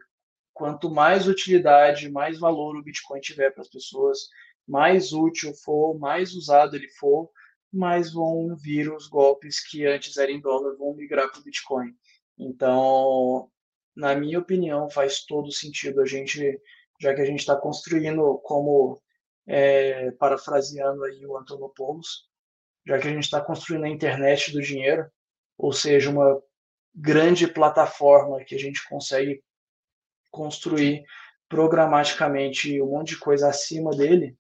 quanto mais utilidade, mais valor o Bitcoin tiver para as pessoas, mais útil for, mais usado ele for, mais vão vir os golpes que antes eram em dólar, vão migrar para o Bitcoin. Então, na minha opinião, faz todo sentido a gente, já que a gente está construindo, como é, parafraseando aí o Antonopoulos, já que a gente está construindo a internet do dinheiro, ou seja, uma grande plataforma que a gente consegue construir programaticamente um monte de coisa acima dele,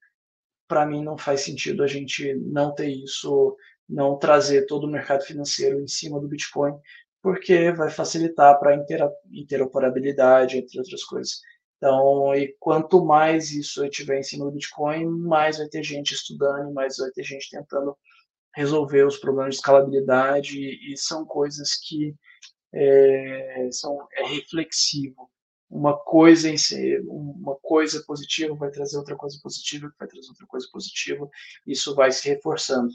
para mim não faz sentido a gente não ter isso, não trazer todo o mercado financeiro em cima do Bitcoin, porque vai facilitar para interoperabilidade, entre outras coisas. Então, e quanto mais isso tiver em cima do Bitcoin, mais vai ter gente estudando, mais vai ter gente tentando resolver os problemas de escalabilidade, e, são coisas que é, são, é reflexivo uma coisa em uma coisa positiva vai trazer outra coisa positiva, que vai trazer outra coisa positiva, isso vai se reforçando.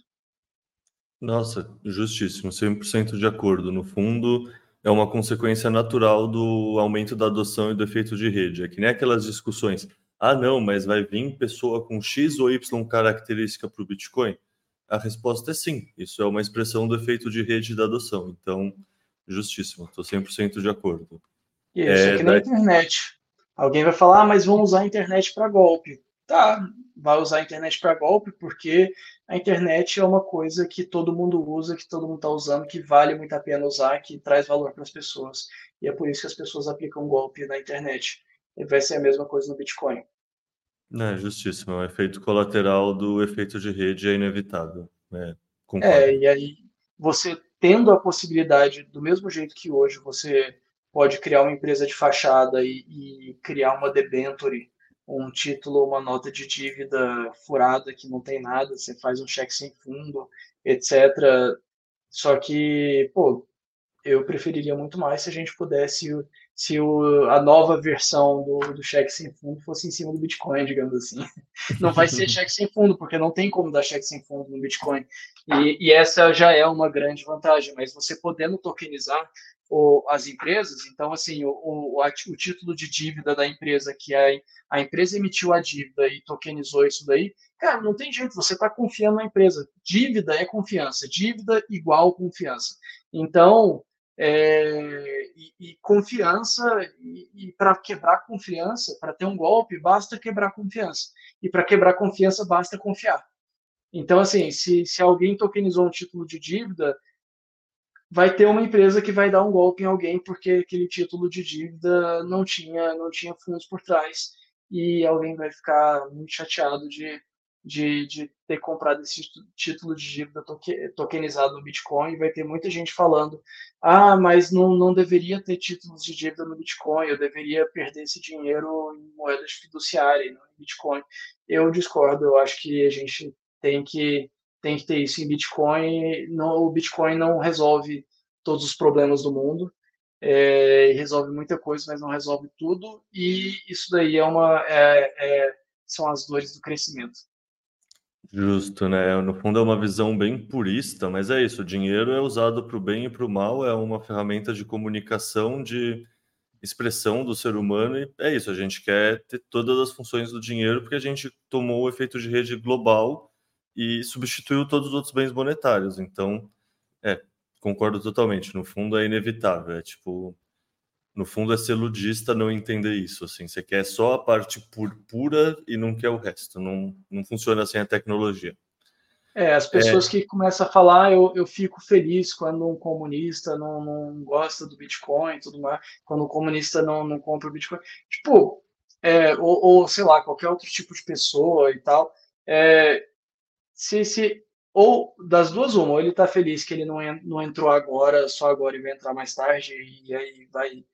Nossa, justíssimo, 100% de acordo. No fundo, é uma consequência natural do aumento da adoção e do efeito de rede. É que nem aquelas discussões, ah, não, mas vai vir pessoa com X ou Y característica para o Bitcoin? A resposta é sim, isso é uma expressão do efeito de rede da adoção. Então, justíssimo, estou 100% de acordo. Isso, é, é que na internet. Alguém vai falar, ah, mas vão usar a internet para golpe. Tá, vai usar a internet para golpe porque a internet é uma coisa que todo mundo usa, que todo mundo está usando, que vale muito a pena usar, que traz valor para as pessoas. E é por isso que as pessoas aplicam golpe na internet. E vai ser a mesma coisa no Bitcoin. É, justíssimo. O efeito colateral do efeito de rede é inevitável. É, é e aí você tendo a possibilidade, do mesmo jeito que hoje você pode criar uma empresa de fachada e, e criar uma debenture, um título, uma nota de dívida furada que não tem nada, você faz um cheque sem fundo, etc. Só que, pô, eu preferiria muito mais se a gente pudesse, se o, a nova versão do, do cheque sem fundo fosse em cima do Bitcoin, digamos assim. Não vai ser cheque sem fundo, porque não tem como dar cheque sem fundo no Bitcoin. E, e essa já é uma grande vantagem, mas você podendo tokenizar o, as empresas, então, assim, o, o, o, título de dívida da empresa, que a, a empresa emitiu a dívida e tokenizou isso daí, cara, não tem jeito, você está confiando na empresa. Dívida é confiança, dívida igual confiança. Então, é, e, e, confiança, e, e para quebrar confiança, para ter um golpe, basta quebrar confiança. E para quebrar confiança, basta confiar. Então, assim, se, se alguém tokenizou um título de dívida, vai ter uma empresa que vai dar um golpe em alguém porque aquele título de dívida não tinha, não tinha fundos por trás e alguém vai ficar muito chateado de, de, de ter comprado esse título de dívida tokenizado no Bitcoin vai ter muita gente falando ah, mas não, não deveria ter títulos de dívida no Bitcoin, eu deveria perder esse dinheiro em moedas fiduciárias, no Bitcoin. Eu discordo, eu acho que a gente tem que tem que ter isso em Bitcoin. Não, o Bitcoin não resolve todos os problemas do mundo, é, resolve muita coisa, mas não resolve tudo. E isso daí é uma é, é, são as dores do crescimento. Justo, né? No fundo é uma visão bem purista, mas é isso. O dinheiro é usado para o bem e para o mal, é uma ferramenta de comunicação, de expressão do ser humano, e é isso. A gente quer ter todas as funções do dinheiro porque a gente tomou o efeito de rede global e substituiu todos os outros bens monetários. Então, é, concordo totalmente. No fundo é inevitável. É tipo, no fundo é ser ludista não entender isso. Assim, você quer só a parte pura e não quer o resto. Não, não funciona assim a tecnologia. É, as pessoas é... que começam a falar, eu, eu fico feliz quando um comunista não, não gosta do Bitcoin tudo mais, quando um comunista não, não compra o Bitcoin. Tipo, é, ou, ou, sei lá, qualquer outro tipo de pessoa e tal. É, se, se ou das duas uma, ou ele está feliz que ele não, não entrou agora, só agora e vai entrar mais tarde e aí vai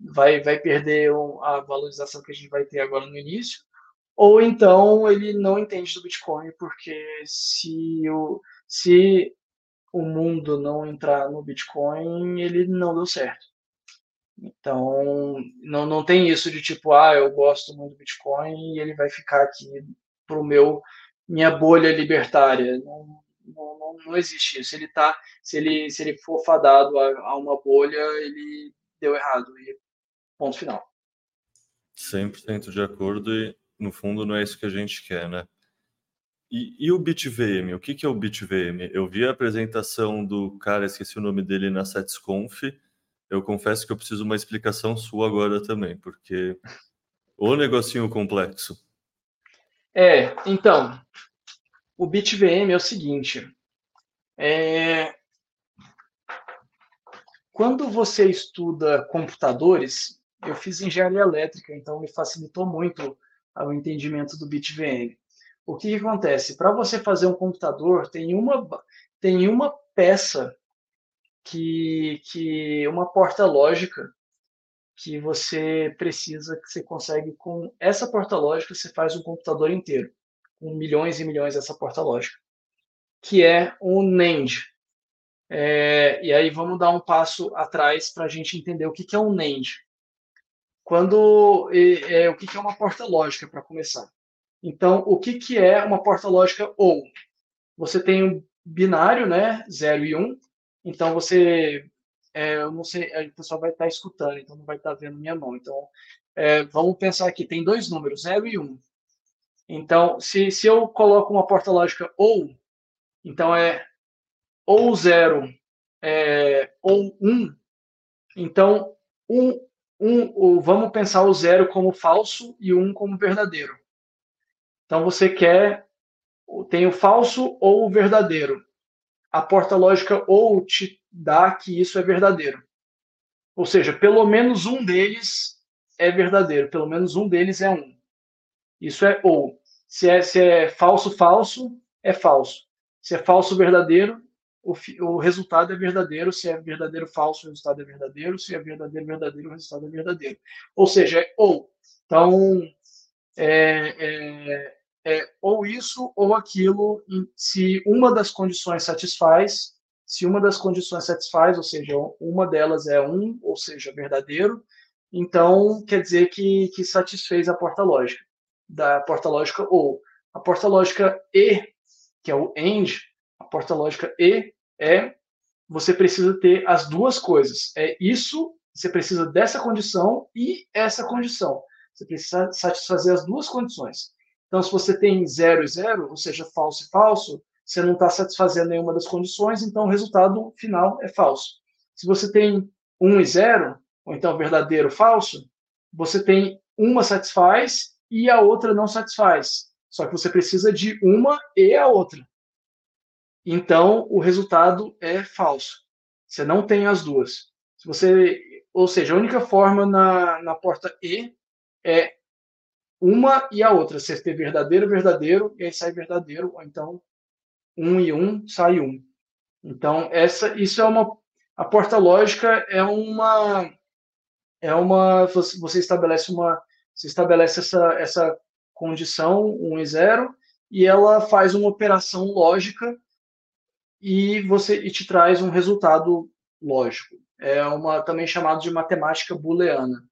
vai vai perder a valorização que a gente vai ter agora no início, ou então ele não entende do Bitcoin porque se o se o mundo não entrar no Bitcoin, ele não deu certo. Então, não, não tem isso de tipo, ah, eu gosto muito do Bitcoin e ele vai ficar aqui pro meu minha bolha libertária. Não, não, não, existe isso. Ele tá, se ele se ele for fadado a, a uma bolha, ele deu errado e ponto final. 100% de acordo e no fundo não é isso que a gente quer, né? E, e, o BitVM? O que, que é o BitVM? Eu vi a apresentação do cara, esqueci o nome dele na SetsConf. Eu confesso que eu preciso uma explicação sua agora também, porque o negocinho complexo. É, então, o BitVM é o seguinte: é, quando você estuda computadores, eu fiz engenharia elétrica, então me facilitou muito o entendimento do BitVM. O que, que acontece? Para você fazer um computador, tem uma, tem uma peça que, que uma porta lógica que você precisa, que você consegue com essa porta lógica, você faz um computador inteiro, com milhões e milhões dessa porta lógica, que é o NAND. É, e aí vamos dar um passo atrás para a gente entender o que, que é um NAND. Quando é, é, o que, que é uma porta lógica para começar? Então, o que, que é uma porta lógica ou? Você tem um binário, né, 0 e 1. Um, então você é, eu não sei, o pessoal vai estar escutando, então não vai estar vendo minha mão. Então, é, vamos pensar aqui, tem dois números, 0 e 1. Um. Então, se, se eu coloco uma porta lógica ou, então é ou 0 é, ou 1, um, então um, um, vamos pensar o 0 como falso e o 1 um como verdadeiro. Então você quer, tem o falso ou o verdadeiro. A porta lógica ou te dá que isso é verdadeiro. Ou seja, pelo menos um deles é verdadeiro, pelo menos um deles é um. Isso é ou. Se é, se é falso, falso, é falso. Se é falso, verdadeiro, o, o resultado é verdadeiro, se é verdadeiro falso, o resultado é verdadeiro, se é verdadeiro verdadeiro, o resultado é verdadeiro. Ou seja, é ou. Então, é, é, é ou isso ou aquilo, se uma das condições satisfaz, se uma das condições satisfaz, ou seja, uma delas é um, ou seja, verdadeiro, então quer dizer que, que satisfez a porta lógica, da porta lógica ou. A porta lógica E, que é o AND, a porta lógica E é você precisa ter as duas coisas. É isso, você precisa dessa condição e essa condição. Você precisa satisfazer as duas condições. Então, se você tem zero e zero, ou seja, falso e falso, você não está satisfazendo nenhuma das condições, então o resultado final é falso. Se você tem um e zero, ou então verdadeiro falso, você tem uma satisfaz e a outra não satisfaz. Só que você precisa de uma e a outra. Então, o resultado é falso. Você não tem as duas. Se você, ou seja, a única forma na, na porta E é uma e a outra. Você ter verdadeiro, verdadeiro, e aí sai verdadeiro, ou então um e um sai um. Então, essa, isso é uma. A porta lógica é uma. É uma. Você estabelece uma. Você estabelece essa, essa condição, 1 e 0, e ela faz uma operação lógica e você e te traz um resultado lógico. É uma também chamado de matemática booleana.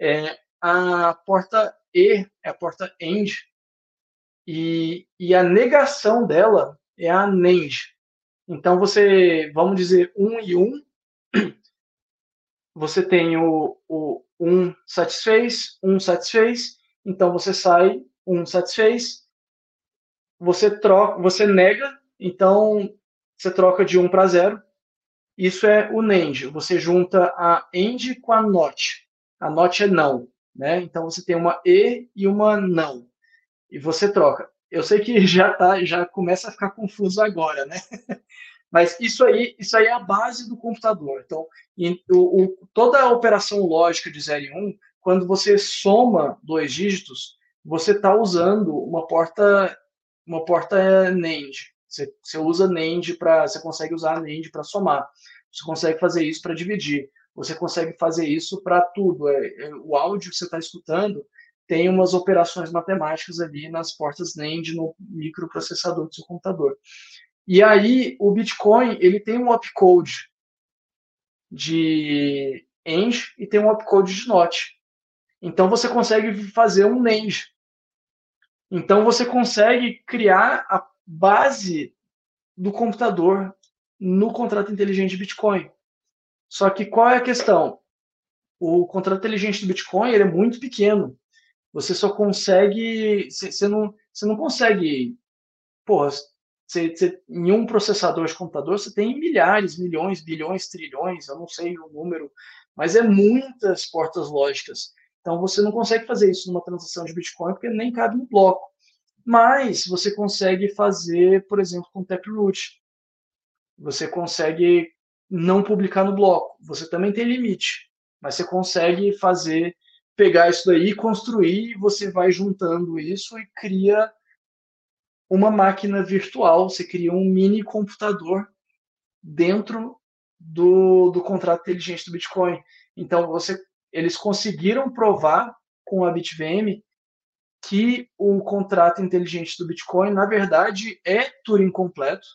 É, a porta E é a porta AND e, e a negação dela é a NAND. Então você, vamos dizer, 1 um e 1, um, você tem o, o 1 um satisfez, 1 um satisfez, então você sai, 1 um satisfez, você troca, você nega, então você troca de 1 para 0. Isso é o NAND. Você junta a AND com a NOT. A NOT é não. Né? Então você tem uma E e uma não. E você troca. Eu sei que já tá, já começa a ficar confuso agora, né? Mas isso aí, isso aí é a base do computador. Então, o, o, toda a operação lógica de 0 e 1, um, quando você soma dois dígitos, você está usando uma porta, uma porta NAND. Você, você usa NAND para, você consegue usar NAND para somar. Você consegue fazer isso para dividir. Você consegue fazer isso para tudo. É, é, o áudio que você está escutando tem umas operações matemáticas ali nas portas NAND no microprocessador do seu computador. E aí o Bitcoin ele tem um opcode de ENG e tem um opcode de NOT. Então você consegue fazer um NAND. Então você consegue criar a base do computador no contrato inteligente de Bitcoin. Só que qual é a questão? O contrato inteligente do Bitcoin ele é muito pequeno. Você só consegue. Você não, você não consegue. Porra, você, você, em um processador de computador você tem milhares, milhões, bilhões, trilhões, eu não sei o número, mas é muitas portas lógicas. Então você não consegue fazer isso numa transação de Bitcoin porque nem cabe um bloco. Mas você consegue fazer, por exemplo, com Taproot. Você consegue não publicar no bloco. Você também tem limite, mas você consegue fazer, pegar isso daí, construir, você vai juntando isso e cria uma máquina virtual. Você cria um mini computador dentro do, do contrato inteligente do Bitcoin. Então você, eles conseguiram provar com a BitVM que o contrato inteligente do Bitcoin, na verdade, é Turing completo.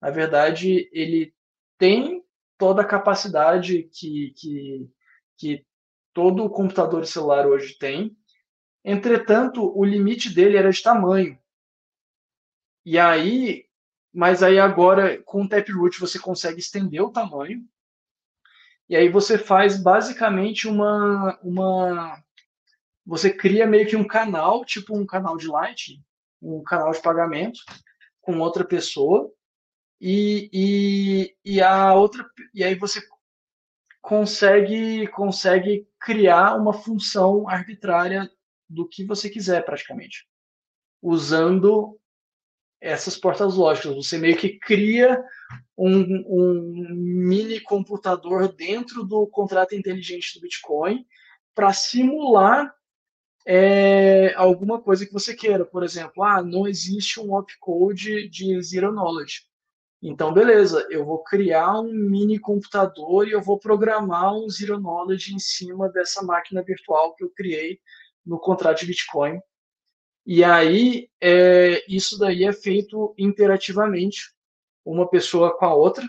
Na verdade, ele tem toda a capacidade que, que, que todo computador celular hoje tem. Entretanto, o limite dele era de tamanho. E aí, mas aí agora com o Taproot você consegue estender o tamanho. E aí você faz basicamente uma, uma você cria meio que um canal, tipo um canal de Light, um canal de pagamento com outra pessoa e, e, e a outra e aí você consegue consegue criar uma função arbitrária do que você quiser praticamente usando essas portas lógicas. Você meio que cria um, um mini computador dentro do contrato inteligente do Bitcoin para simular é, alguma coisa que você queira. Por exemplo, ah, não existe um opcode de zero knowledge. Então, beleza, eu vou criar um mini computador e eu vou programar um Zero Knowledge em cima dessa máquina virtual que eu criei no contrato de Bitcoin. E aí, é, isso daí é feito interativamente, uma pessoa com a outra,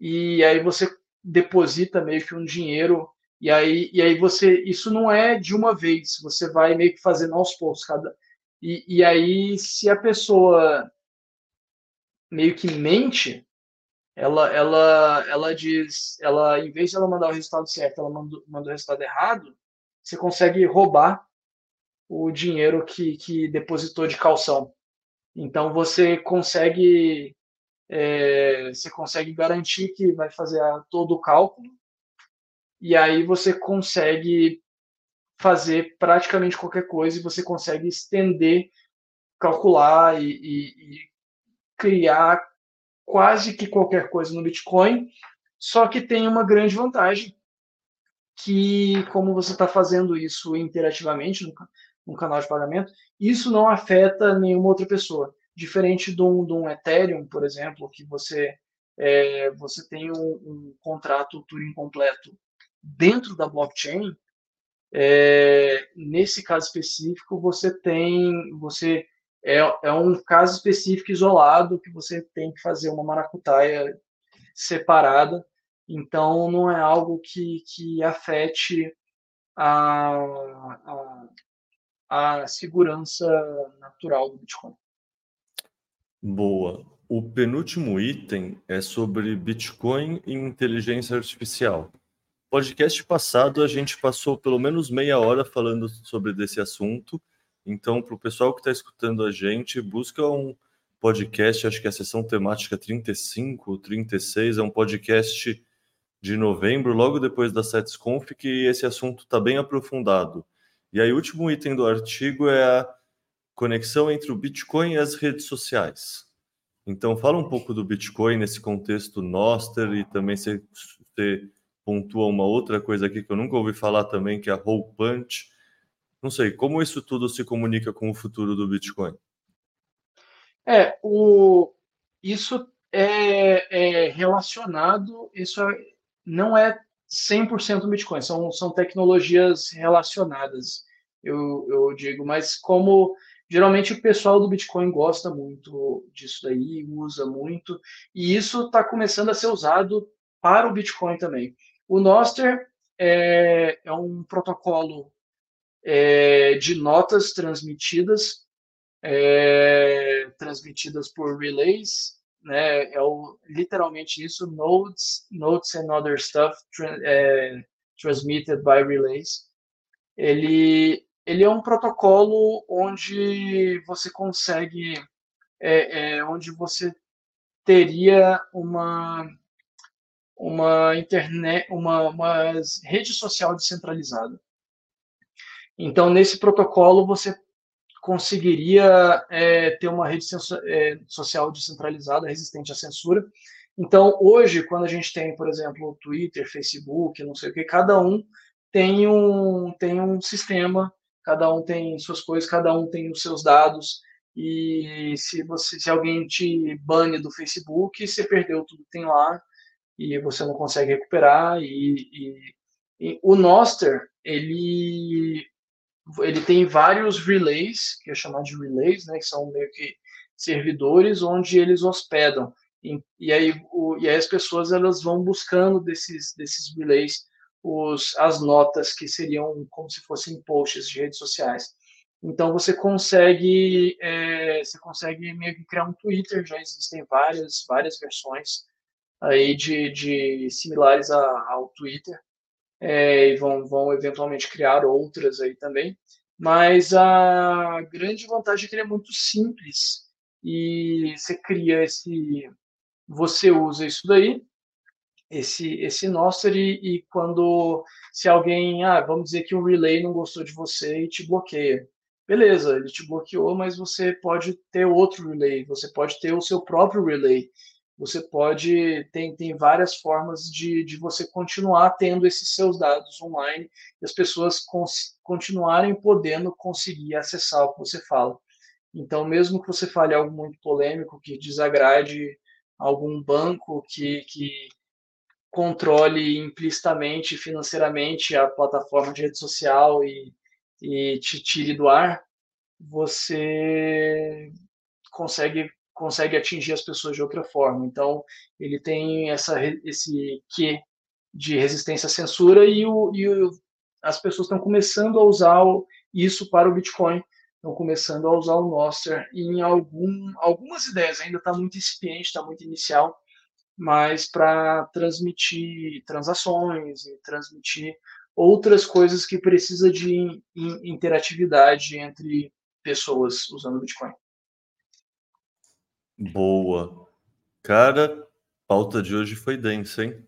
e aí você deposita meio que um dinheiro, e aí, e aí você, isso não é de uma vez, você vai meio que fazendo aos poucos, cada, e, e aí se a pessoa meio que mente, ela, ela, ela diz, ela, em vez de ela mandar o resultado certo, ela manda, manda o resultado errado, você consegue roubar o dinheiro que, que depositou de calção. Então você consegue é, você consegue garantir que vai fazer a, todo o cálculo e aí você consegue fazer praticamente qualquer coisa e você consegue estender, calcular e, e, e criar quase que qualquer coisa no Bitcoin, só que tem uma grande vantagem, que como você está fazendo isso interativamente no, no, canal de pagamento, isso não afeta nenhuma outra pessoa. Diferente de um, de um Ethereum, por exemplo, que você, é, você tem um, um contrato Turing completo dentro da blockchain, é, nesse caso específico, você tem, você é, é um caso específico isolado que você tem que fazer uma maracutaia separada. Então, não é algo que, que afete a, a, a segurança natural do Bitcoin. Boa. O penúltimo item é sobre Bitcoin e inteligência artificial. Podcast passado a gente passou pelo menos meia hora falando sobre desse assunto então, para o pessoal que está escutando a gente, busca um podcast, acho que é a sessão temática 35 ou 36, é um podcast de novembro, logo depois da SetsConf, que esse assunto está bem aprofundado. E aí, o último item do artigo é a conexão entre o Bitcoin e as redes sociais. Então, fala um pouco do Bitcoin nesse contexto Noster e também você, pontua uma outra coisa aqui que eu nunca ouvi falar também, que é a Hole Punch, não sei, como isso tudo se comunica com o futuro do Bitcoin? É, o, isso é, é relacionado, isso é, não é 100% Bitcoin, são, são tecnologias relacionadas, eu, eu digo, mas como geralmente o pessoal do Bitcoin gosta muito disso daí, usa muito, e isso está começando a ser usado para o Bitcoin também. O Noster é, é um protocolo é, de notas transmitidas, é, transmitidas por relays, né? É o, literalmente isso, nodes, notes and other stuff tra é, transmitted by relays. Ele, ele é um protocolo onde você consegue, é, é, onde você teria uma uma internet, uma, uma rede social descentralizada. Então, nesse protocolo, você conseguiria é, ter uma rede é, social descentralizada, resistente à censura. Então, hoje, quando a gente tem, por exemplo, Twitter, Facebook, não sei o que, cada um tem um, tem um sistema, cada um tem suas coisas, cada um tem os seus dados. E se você, se alguém te bane do Facebook, você perdeu tudo que tem lá e você não consegue recuperar. E, e, e o Noster, ele ele tem vários relays, que é chamado de relays, né, que são meio que servidores onde eles hospedam. E, e aí, o, e aí as pessoas elas vão buscando desses, desses relays os, as notas que seriam como se fossem posts de redes sociais. Então você consegue é, você consegue meio que criar um Twitter, já existem várias várias versões aí de, de similares a, ao Twitter é, e vão, vão eventualmente criar outras aí também. Mas a grande vantagem é que ele é muito simples e você cria esse, você usa isso daí, esse esse Nostr e, e quando se alguém, ah, vamos dizer que um relay não gostou de você e te bloqueia. Beleza, ele te bloqueou, mas você pode ter outro relay, você pode ter o seu próprio relay você pode tem, tem várias formas de, de você continuar tendo esses seus dados online e as pessoas cons, continuarem podendo conseguir acessar o que você fala. Então, mesmo que você fale algo muito polêmico que desagrade algum banco que, que controle implicitamente, financeiramente a plataforma de rede social e, e te tire do ar, você consegue consegue atingir as pessoas de outra forma. Então, ele tem essa, esse quê de resistência à censura e, o, e o, as pessoas estão começando a usar isso para o Bitcoin, estão começando a usar o Nostr em algum, algumas ideias, ainda está muito incipiente, está muito inicial, mas para transmitir transações e transmitir outras coisas que precisa de interatividade entre pessoas usando o Bitcoin. Boa. Cara, pauta de hoje foi densa, hein?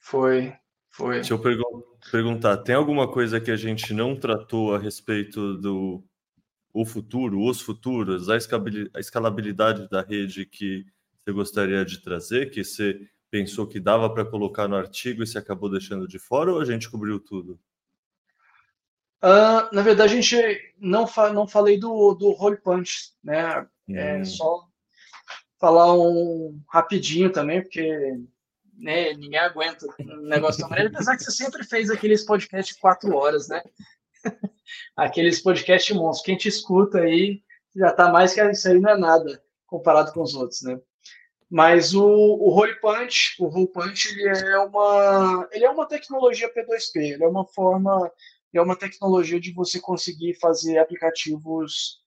Foi, foi. Deixa eu pergun perguntar, tem alguma coisa que a gente não tratou a respeito do o futuro, os futuros, a escalabilidade da rede que você gostaria de trazer, que você pensou que dava para colocar no artigo e você acabou deixando de fora, ou a gente cobriu tudo? Uh, na verdade, a gente não, fa não falei do, do Roll Punch, né? Hum. É só falar um rapidinho também, porque né, ninguém aguenta um negócio tão grande, apesar que você sempre fez aqueles podcasts de quatro horas, né? aqueles podcasts monstros. Quem te escuta aí já tá mais que isso aí não é nada comparado com os outros, né? Mas o, o Roll Punch, o Roll Punch, ele é uma, ele é uma tecnologia P2P, ele é uma forma, é uma tecnologia de você conseguir fazer aplicativos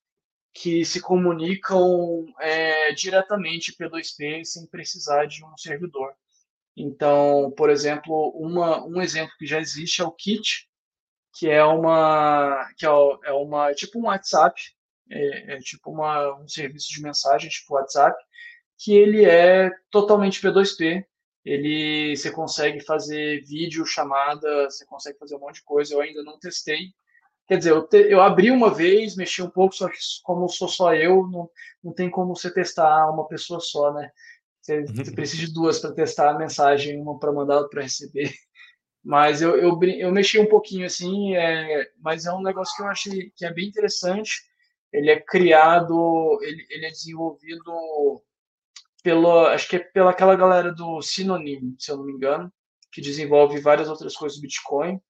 que se comunicam é, diretamente P2P sem precisar de um servidor. Então, por exemplo, uma, um exemplo que já existe é o Kit, que é uma que é, é uma tipo um WhatsApp, é, é tipo uma, um serviço de mensagem tipo WhatsApp, que ele é totalmente P2P. Ele você consegue fazer vídeo chamada, você consegue fazer um monte de coisa. Eu ainda não testei, Quer dizer, eu, te, eu abri uma vez, mexi um pouco, só que como sou só eu, não, não tem como você testar uma pessoa só, né? Você, você precisa de duas para testar a mensagem, uma para mandar, outra para receber. Mas eu, eu, eu mexi um pouquinho assim, é, mas é um negócio que eu achei que é bem interessante. Ele é criado, ele, ele é desenvolvido pela, acho que é pela aquela galera do Synonym, se eu não me engano, que desenvolve várias outras coisas do Bitcoin.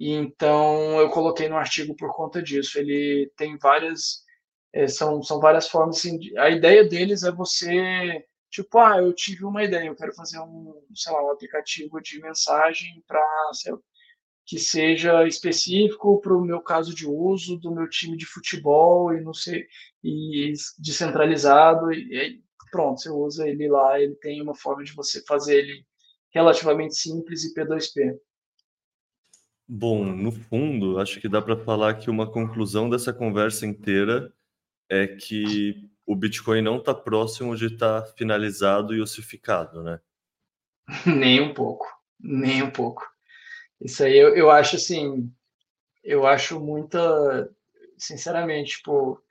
Então eu coloquei no artigo por conta disso. Ele tem várias é, são, são várias formas assim, a ideia deles é você tipo ah eu tive uma ideia eu quero fazer um sei lá um aplicativo de mensagem para que seja específico para o meu caso de uso do meu time de futebol e não sei e descentralizado e, e pronto você usa ele lá ele tem uma forma de você fazer ele relativamente simples e P2P Bom, no fundo, acho que dá para falar que uma conclusão dessa conversa inteira é que o Bitcoin não está próximo de estar tá finalizado e ossificado, né? Nem um pouco, nem um pouco. Isso aí eu, eu acho assim, eu acho muita, sinceramente, tipo,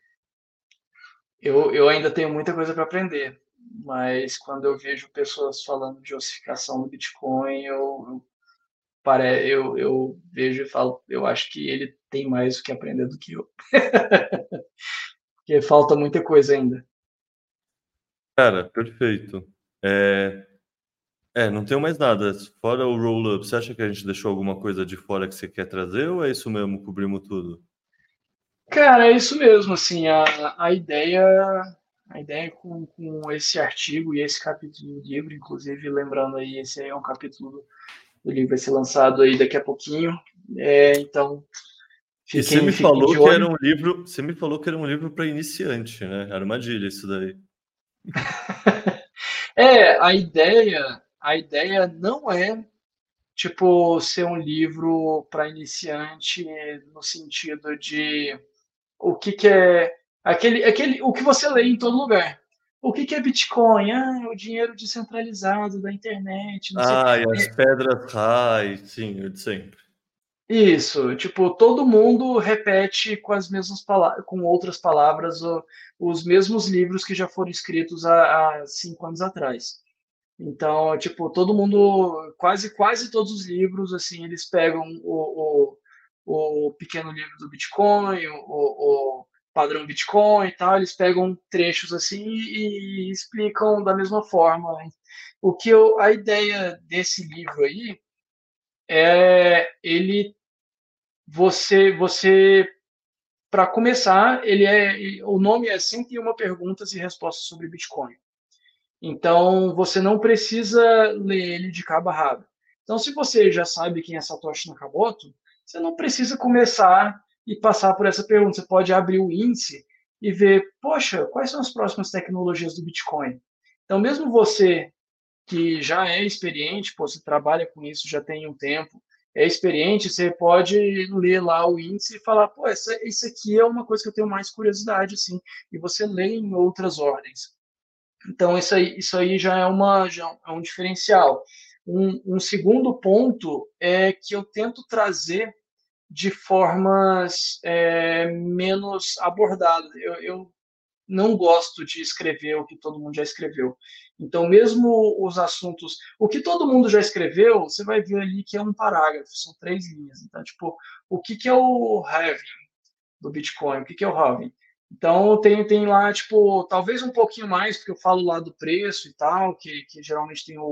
eu, eu ainda tenho muita coisa para aprender, mas quando eu vejo pessoas falando de ossificação do Bitcoin, eu, eu pare, eu, eu vejo e falo, eu acho que ele tem mais o que aprender do que eu. Porque falta muita coisa ainda. Cara, perfeito. É, é, não tenho mais nada. Fora o roll-up, você acha que a gente deixou alguma coisa de fora que você quer trazer ou é isso mesmo? Cobrimos tudo? Cara, é isso mesmo. Assim, a, a ideia, a ideia com, com esse artigo e esse capítulo do livro, inclusive, lembrando aí, esse aí é um capítulo o livro vai ser lançado aí daqui a pouquinho. É, então. Fiquem, e você me falou que era um livro. Você me falou que era um livro para iniciante, né? Armadilha, isso daí. é, a ideia, a ideia não é tipo ser um livro para iniciante no sentido de o que, que é aquele, aquele o que você lê em todo lugar. O que, que é Bitcoin? Ah, é o dinheiro descentralizado da internet. ah, e as pedras raras, sim, o de sempre. Isso, tipo, todo mundo repete com as mesmas palavras, com outras palavras, os mesmos livros que já foram escritos há, há, cinco anos atrás. Então, tipo, todo mundo, quase quase todos os livros, assim, eles pegam o, o, o pequeno livro do Bitcoin, o, o padrão Bitcoin e tal, eles pegam trechos assim e, e explicam da mesma forma. O que eu, a ideia desse livro aí é ele você você para começar, ele é o nome é 101 perguntas e respostas sobre Bitcoin. Então, você não precisa ler ele de cabo a rabo. Então, se você já sabe quem é Satoshi Nakamoto, você não precisa começar e passar por essa pergunta. Você pode abrir o índice e ver, poxa, quais são as próximas tecnologias do Bitcoin? Então, mesmo você que já é experiente, pô, você trabalha com isso já tem um tempo, é experiente, você pode ler lá o índice e falar, pô, essa, isso aqui é uma coisa que eu tenho mais curiosidade, assim, e você lê em outras ordens. Então, isso aí, isso aí já é, uma, já é um diferencial. Um, um segundo ponto é que eu tento trazer de formas é, menos abordadas. Eu, eu não gosto de escrever o que todo mundo já escreveu. Então, mesmo os assuntos, o que todo mundo já escreveu, você vai ver ali que é um parágrafo, são três linhas. Então, tipo, o que, que é o halving do Bitcoin? O que, que é o halving? Então, tem, tem lá, tipo, talvez um pouquinho mais, porque eu falo lá do preço e tal, que, que geralmente tem o,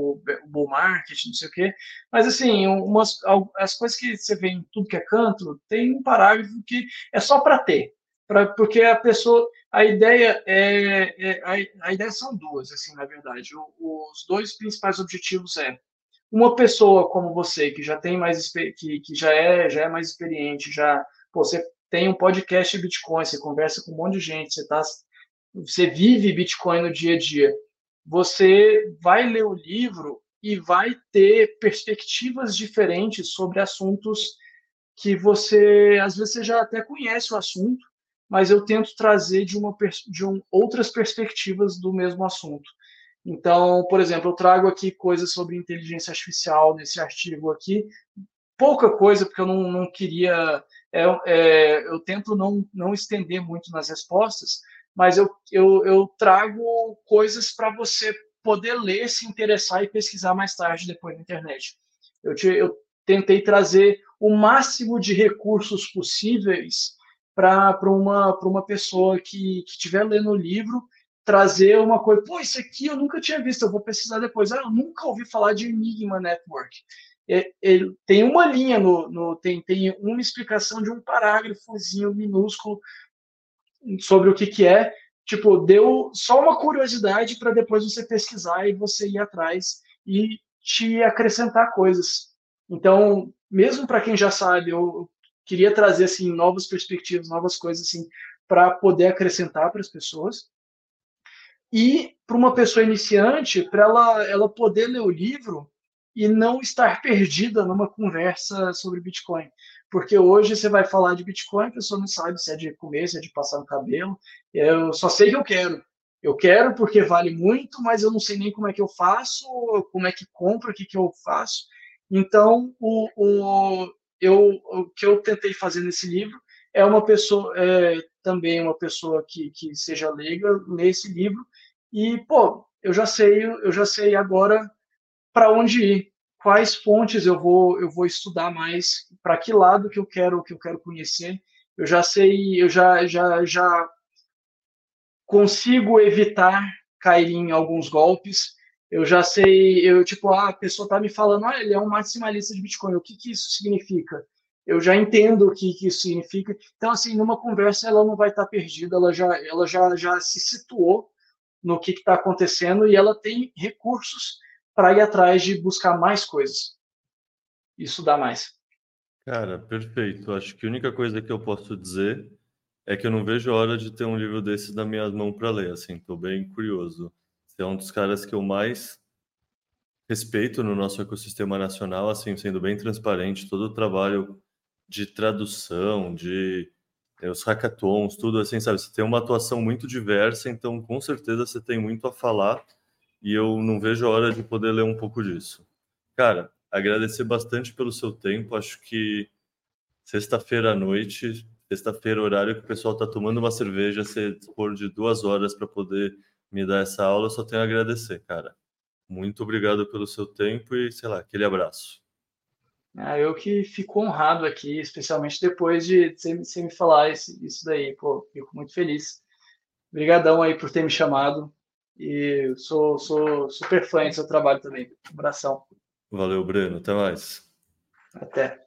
o bull market, não sei o quê. Mas, assim, umas, as coisas que você vê em tudo que é canto, tem um parágrafo que é só para ter. Pra, porque a pessoa, a ideia é, é a, a, ideia são duas, assim, na verdade. O, os dois principais objetivos é uma pessoa como você que já tem mais que, que já é já é mais experiente, já pô, você tem um podcast Bitcoin, você conversa com um monte de gente, você tá você vive Bitcoin no dia a dia. Você vai ler o livro e vai ter perspectivas diferentes sobre assuntos que você às vezes você já até conhece o assunto, mas eu tento trazer de, uma, de um, outras perspectivas do mesmo assunto. Então, por exemplo, eu trago aqui coisas sobre inteligência artificial nesse artigo aqui, pouca coisa, porque eu não, não queria. É, é, eu tento não, não estender muito nas respostas, mas eu, eu, eu trago coisas para você poder ler, se interessar e pesquisar mais tarde depois na internet. Eu, te, eu tentei trazer o máximo de recursos possíveis para uma, uma pessoa que estiver lendo o livro trazer uma coisa, pô, isso aqui eu nunca tinha visto, eu vou pesquisar depois. Ah, eu nunca ouvi falar de Enigma Network. É, ele tem uma linha no, no tem, tem uma explicação de um parágrafozinho minúsculo sobre o que, que é. Tipo, deu só uma curiosidade para depois você pesquisar e você ir atrás e te acrescentar coisas. Então, mesmo para quem já sabe, eu queria trazer assim novas perspectivas, novas coisas assim para poder acrescentar para as pessoas. E para uma pessoa iniciante, para ela ela poder ler o livro e não estar perdida numa conversa sobre Bitcoin. Porque hoje você vai falar de Bitcoin, a pessoa não sabe se é de comer, se é de passar no cabelo. Eu só sei que eu quero. Eu quero porque vale muito, mas eu não sei nem como é que eu faço, como é que compro, o que, que eu faço. Então, o, o, eu, o que eu tentei fazer nesse livro é uma pessoa, é, também uma pessoa que, que seja leiga, ler esse livro e, pô, eu já sei, eu já sei agora para onde ir, quais fontes eu vou, eu vou estudar mais, para que lado que eu quero, que eu quero conhecer. Eu já sei, eu já, já, já consigo evitar cair em alguns golpes eu já sei, eu tipo, ah, a pessoa tá me falando, olha, ele é um maximalista de Bitcoin, o que que isso significa? Eu já entendo o que que isso significa. Então, assim, numa conversa ela não vai estar tá perdida, ela já, ela já, já se situou no que está acontecendo e ela tem recursos para ir atrás de buscar mais coisas. Isso dá mais. Cara, perfeito. Acho que a única coisa que eu posso dizer é que eu não vejo a hora de ter um livro desses na minha mão para ler. Assim, estou bem curioso. Você é um dos caras que eu mais respeito no nosso ecossistema nacional, assim, sendo bem transparente, todo o trabalho de tradução, de é, os hackathons, tudo assim, sabe? Você tem uma atuação muito diversa, então com certeza você tem muito a falar e eu não vejo a hora de poder ler um pouco disso. Cara, agradecer bastante pelo seu tempo, acho que sexta-feira à noite, sexta-feira, horário que o pessoal está tomando uma cerveja, você dispor de duas horas para poder me dar essa aula, eu só tenho a agradecer, cara. Muito obrigado pelo seu tempo e, sei lá, aquele abraço. Ah, eu que fico honrado aqui, especialmente depois de você me falar isso, isso daí. Pô, fico muito feliz. Obrigadão aí por ter me chamado. E sou, sou super fã do seu trabalho também. Um abração. Valeu, Breno. Até mais. Até.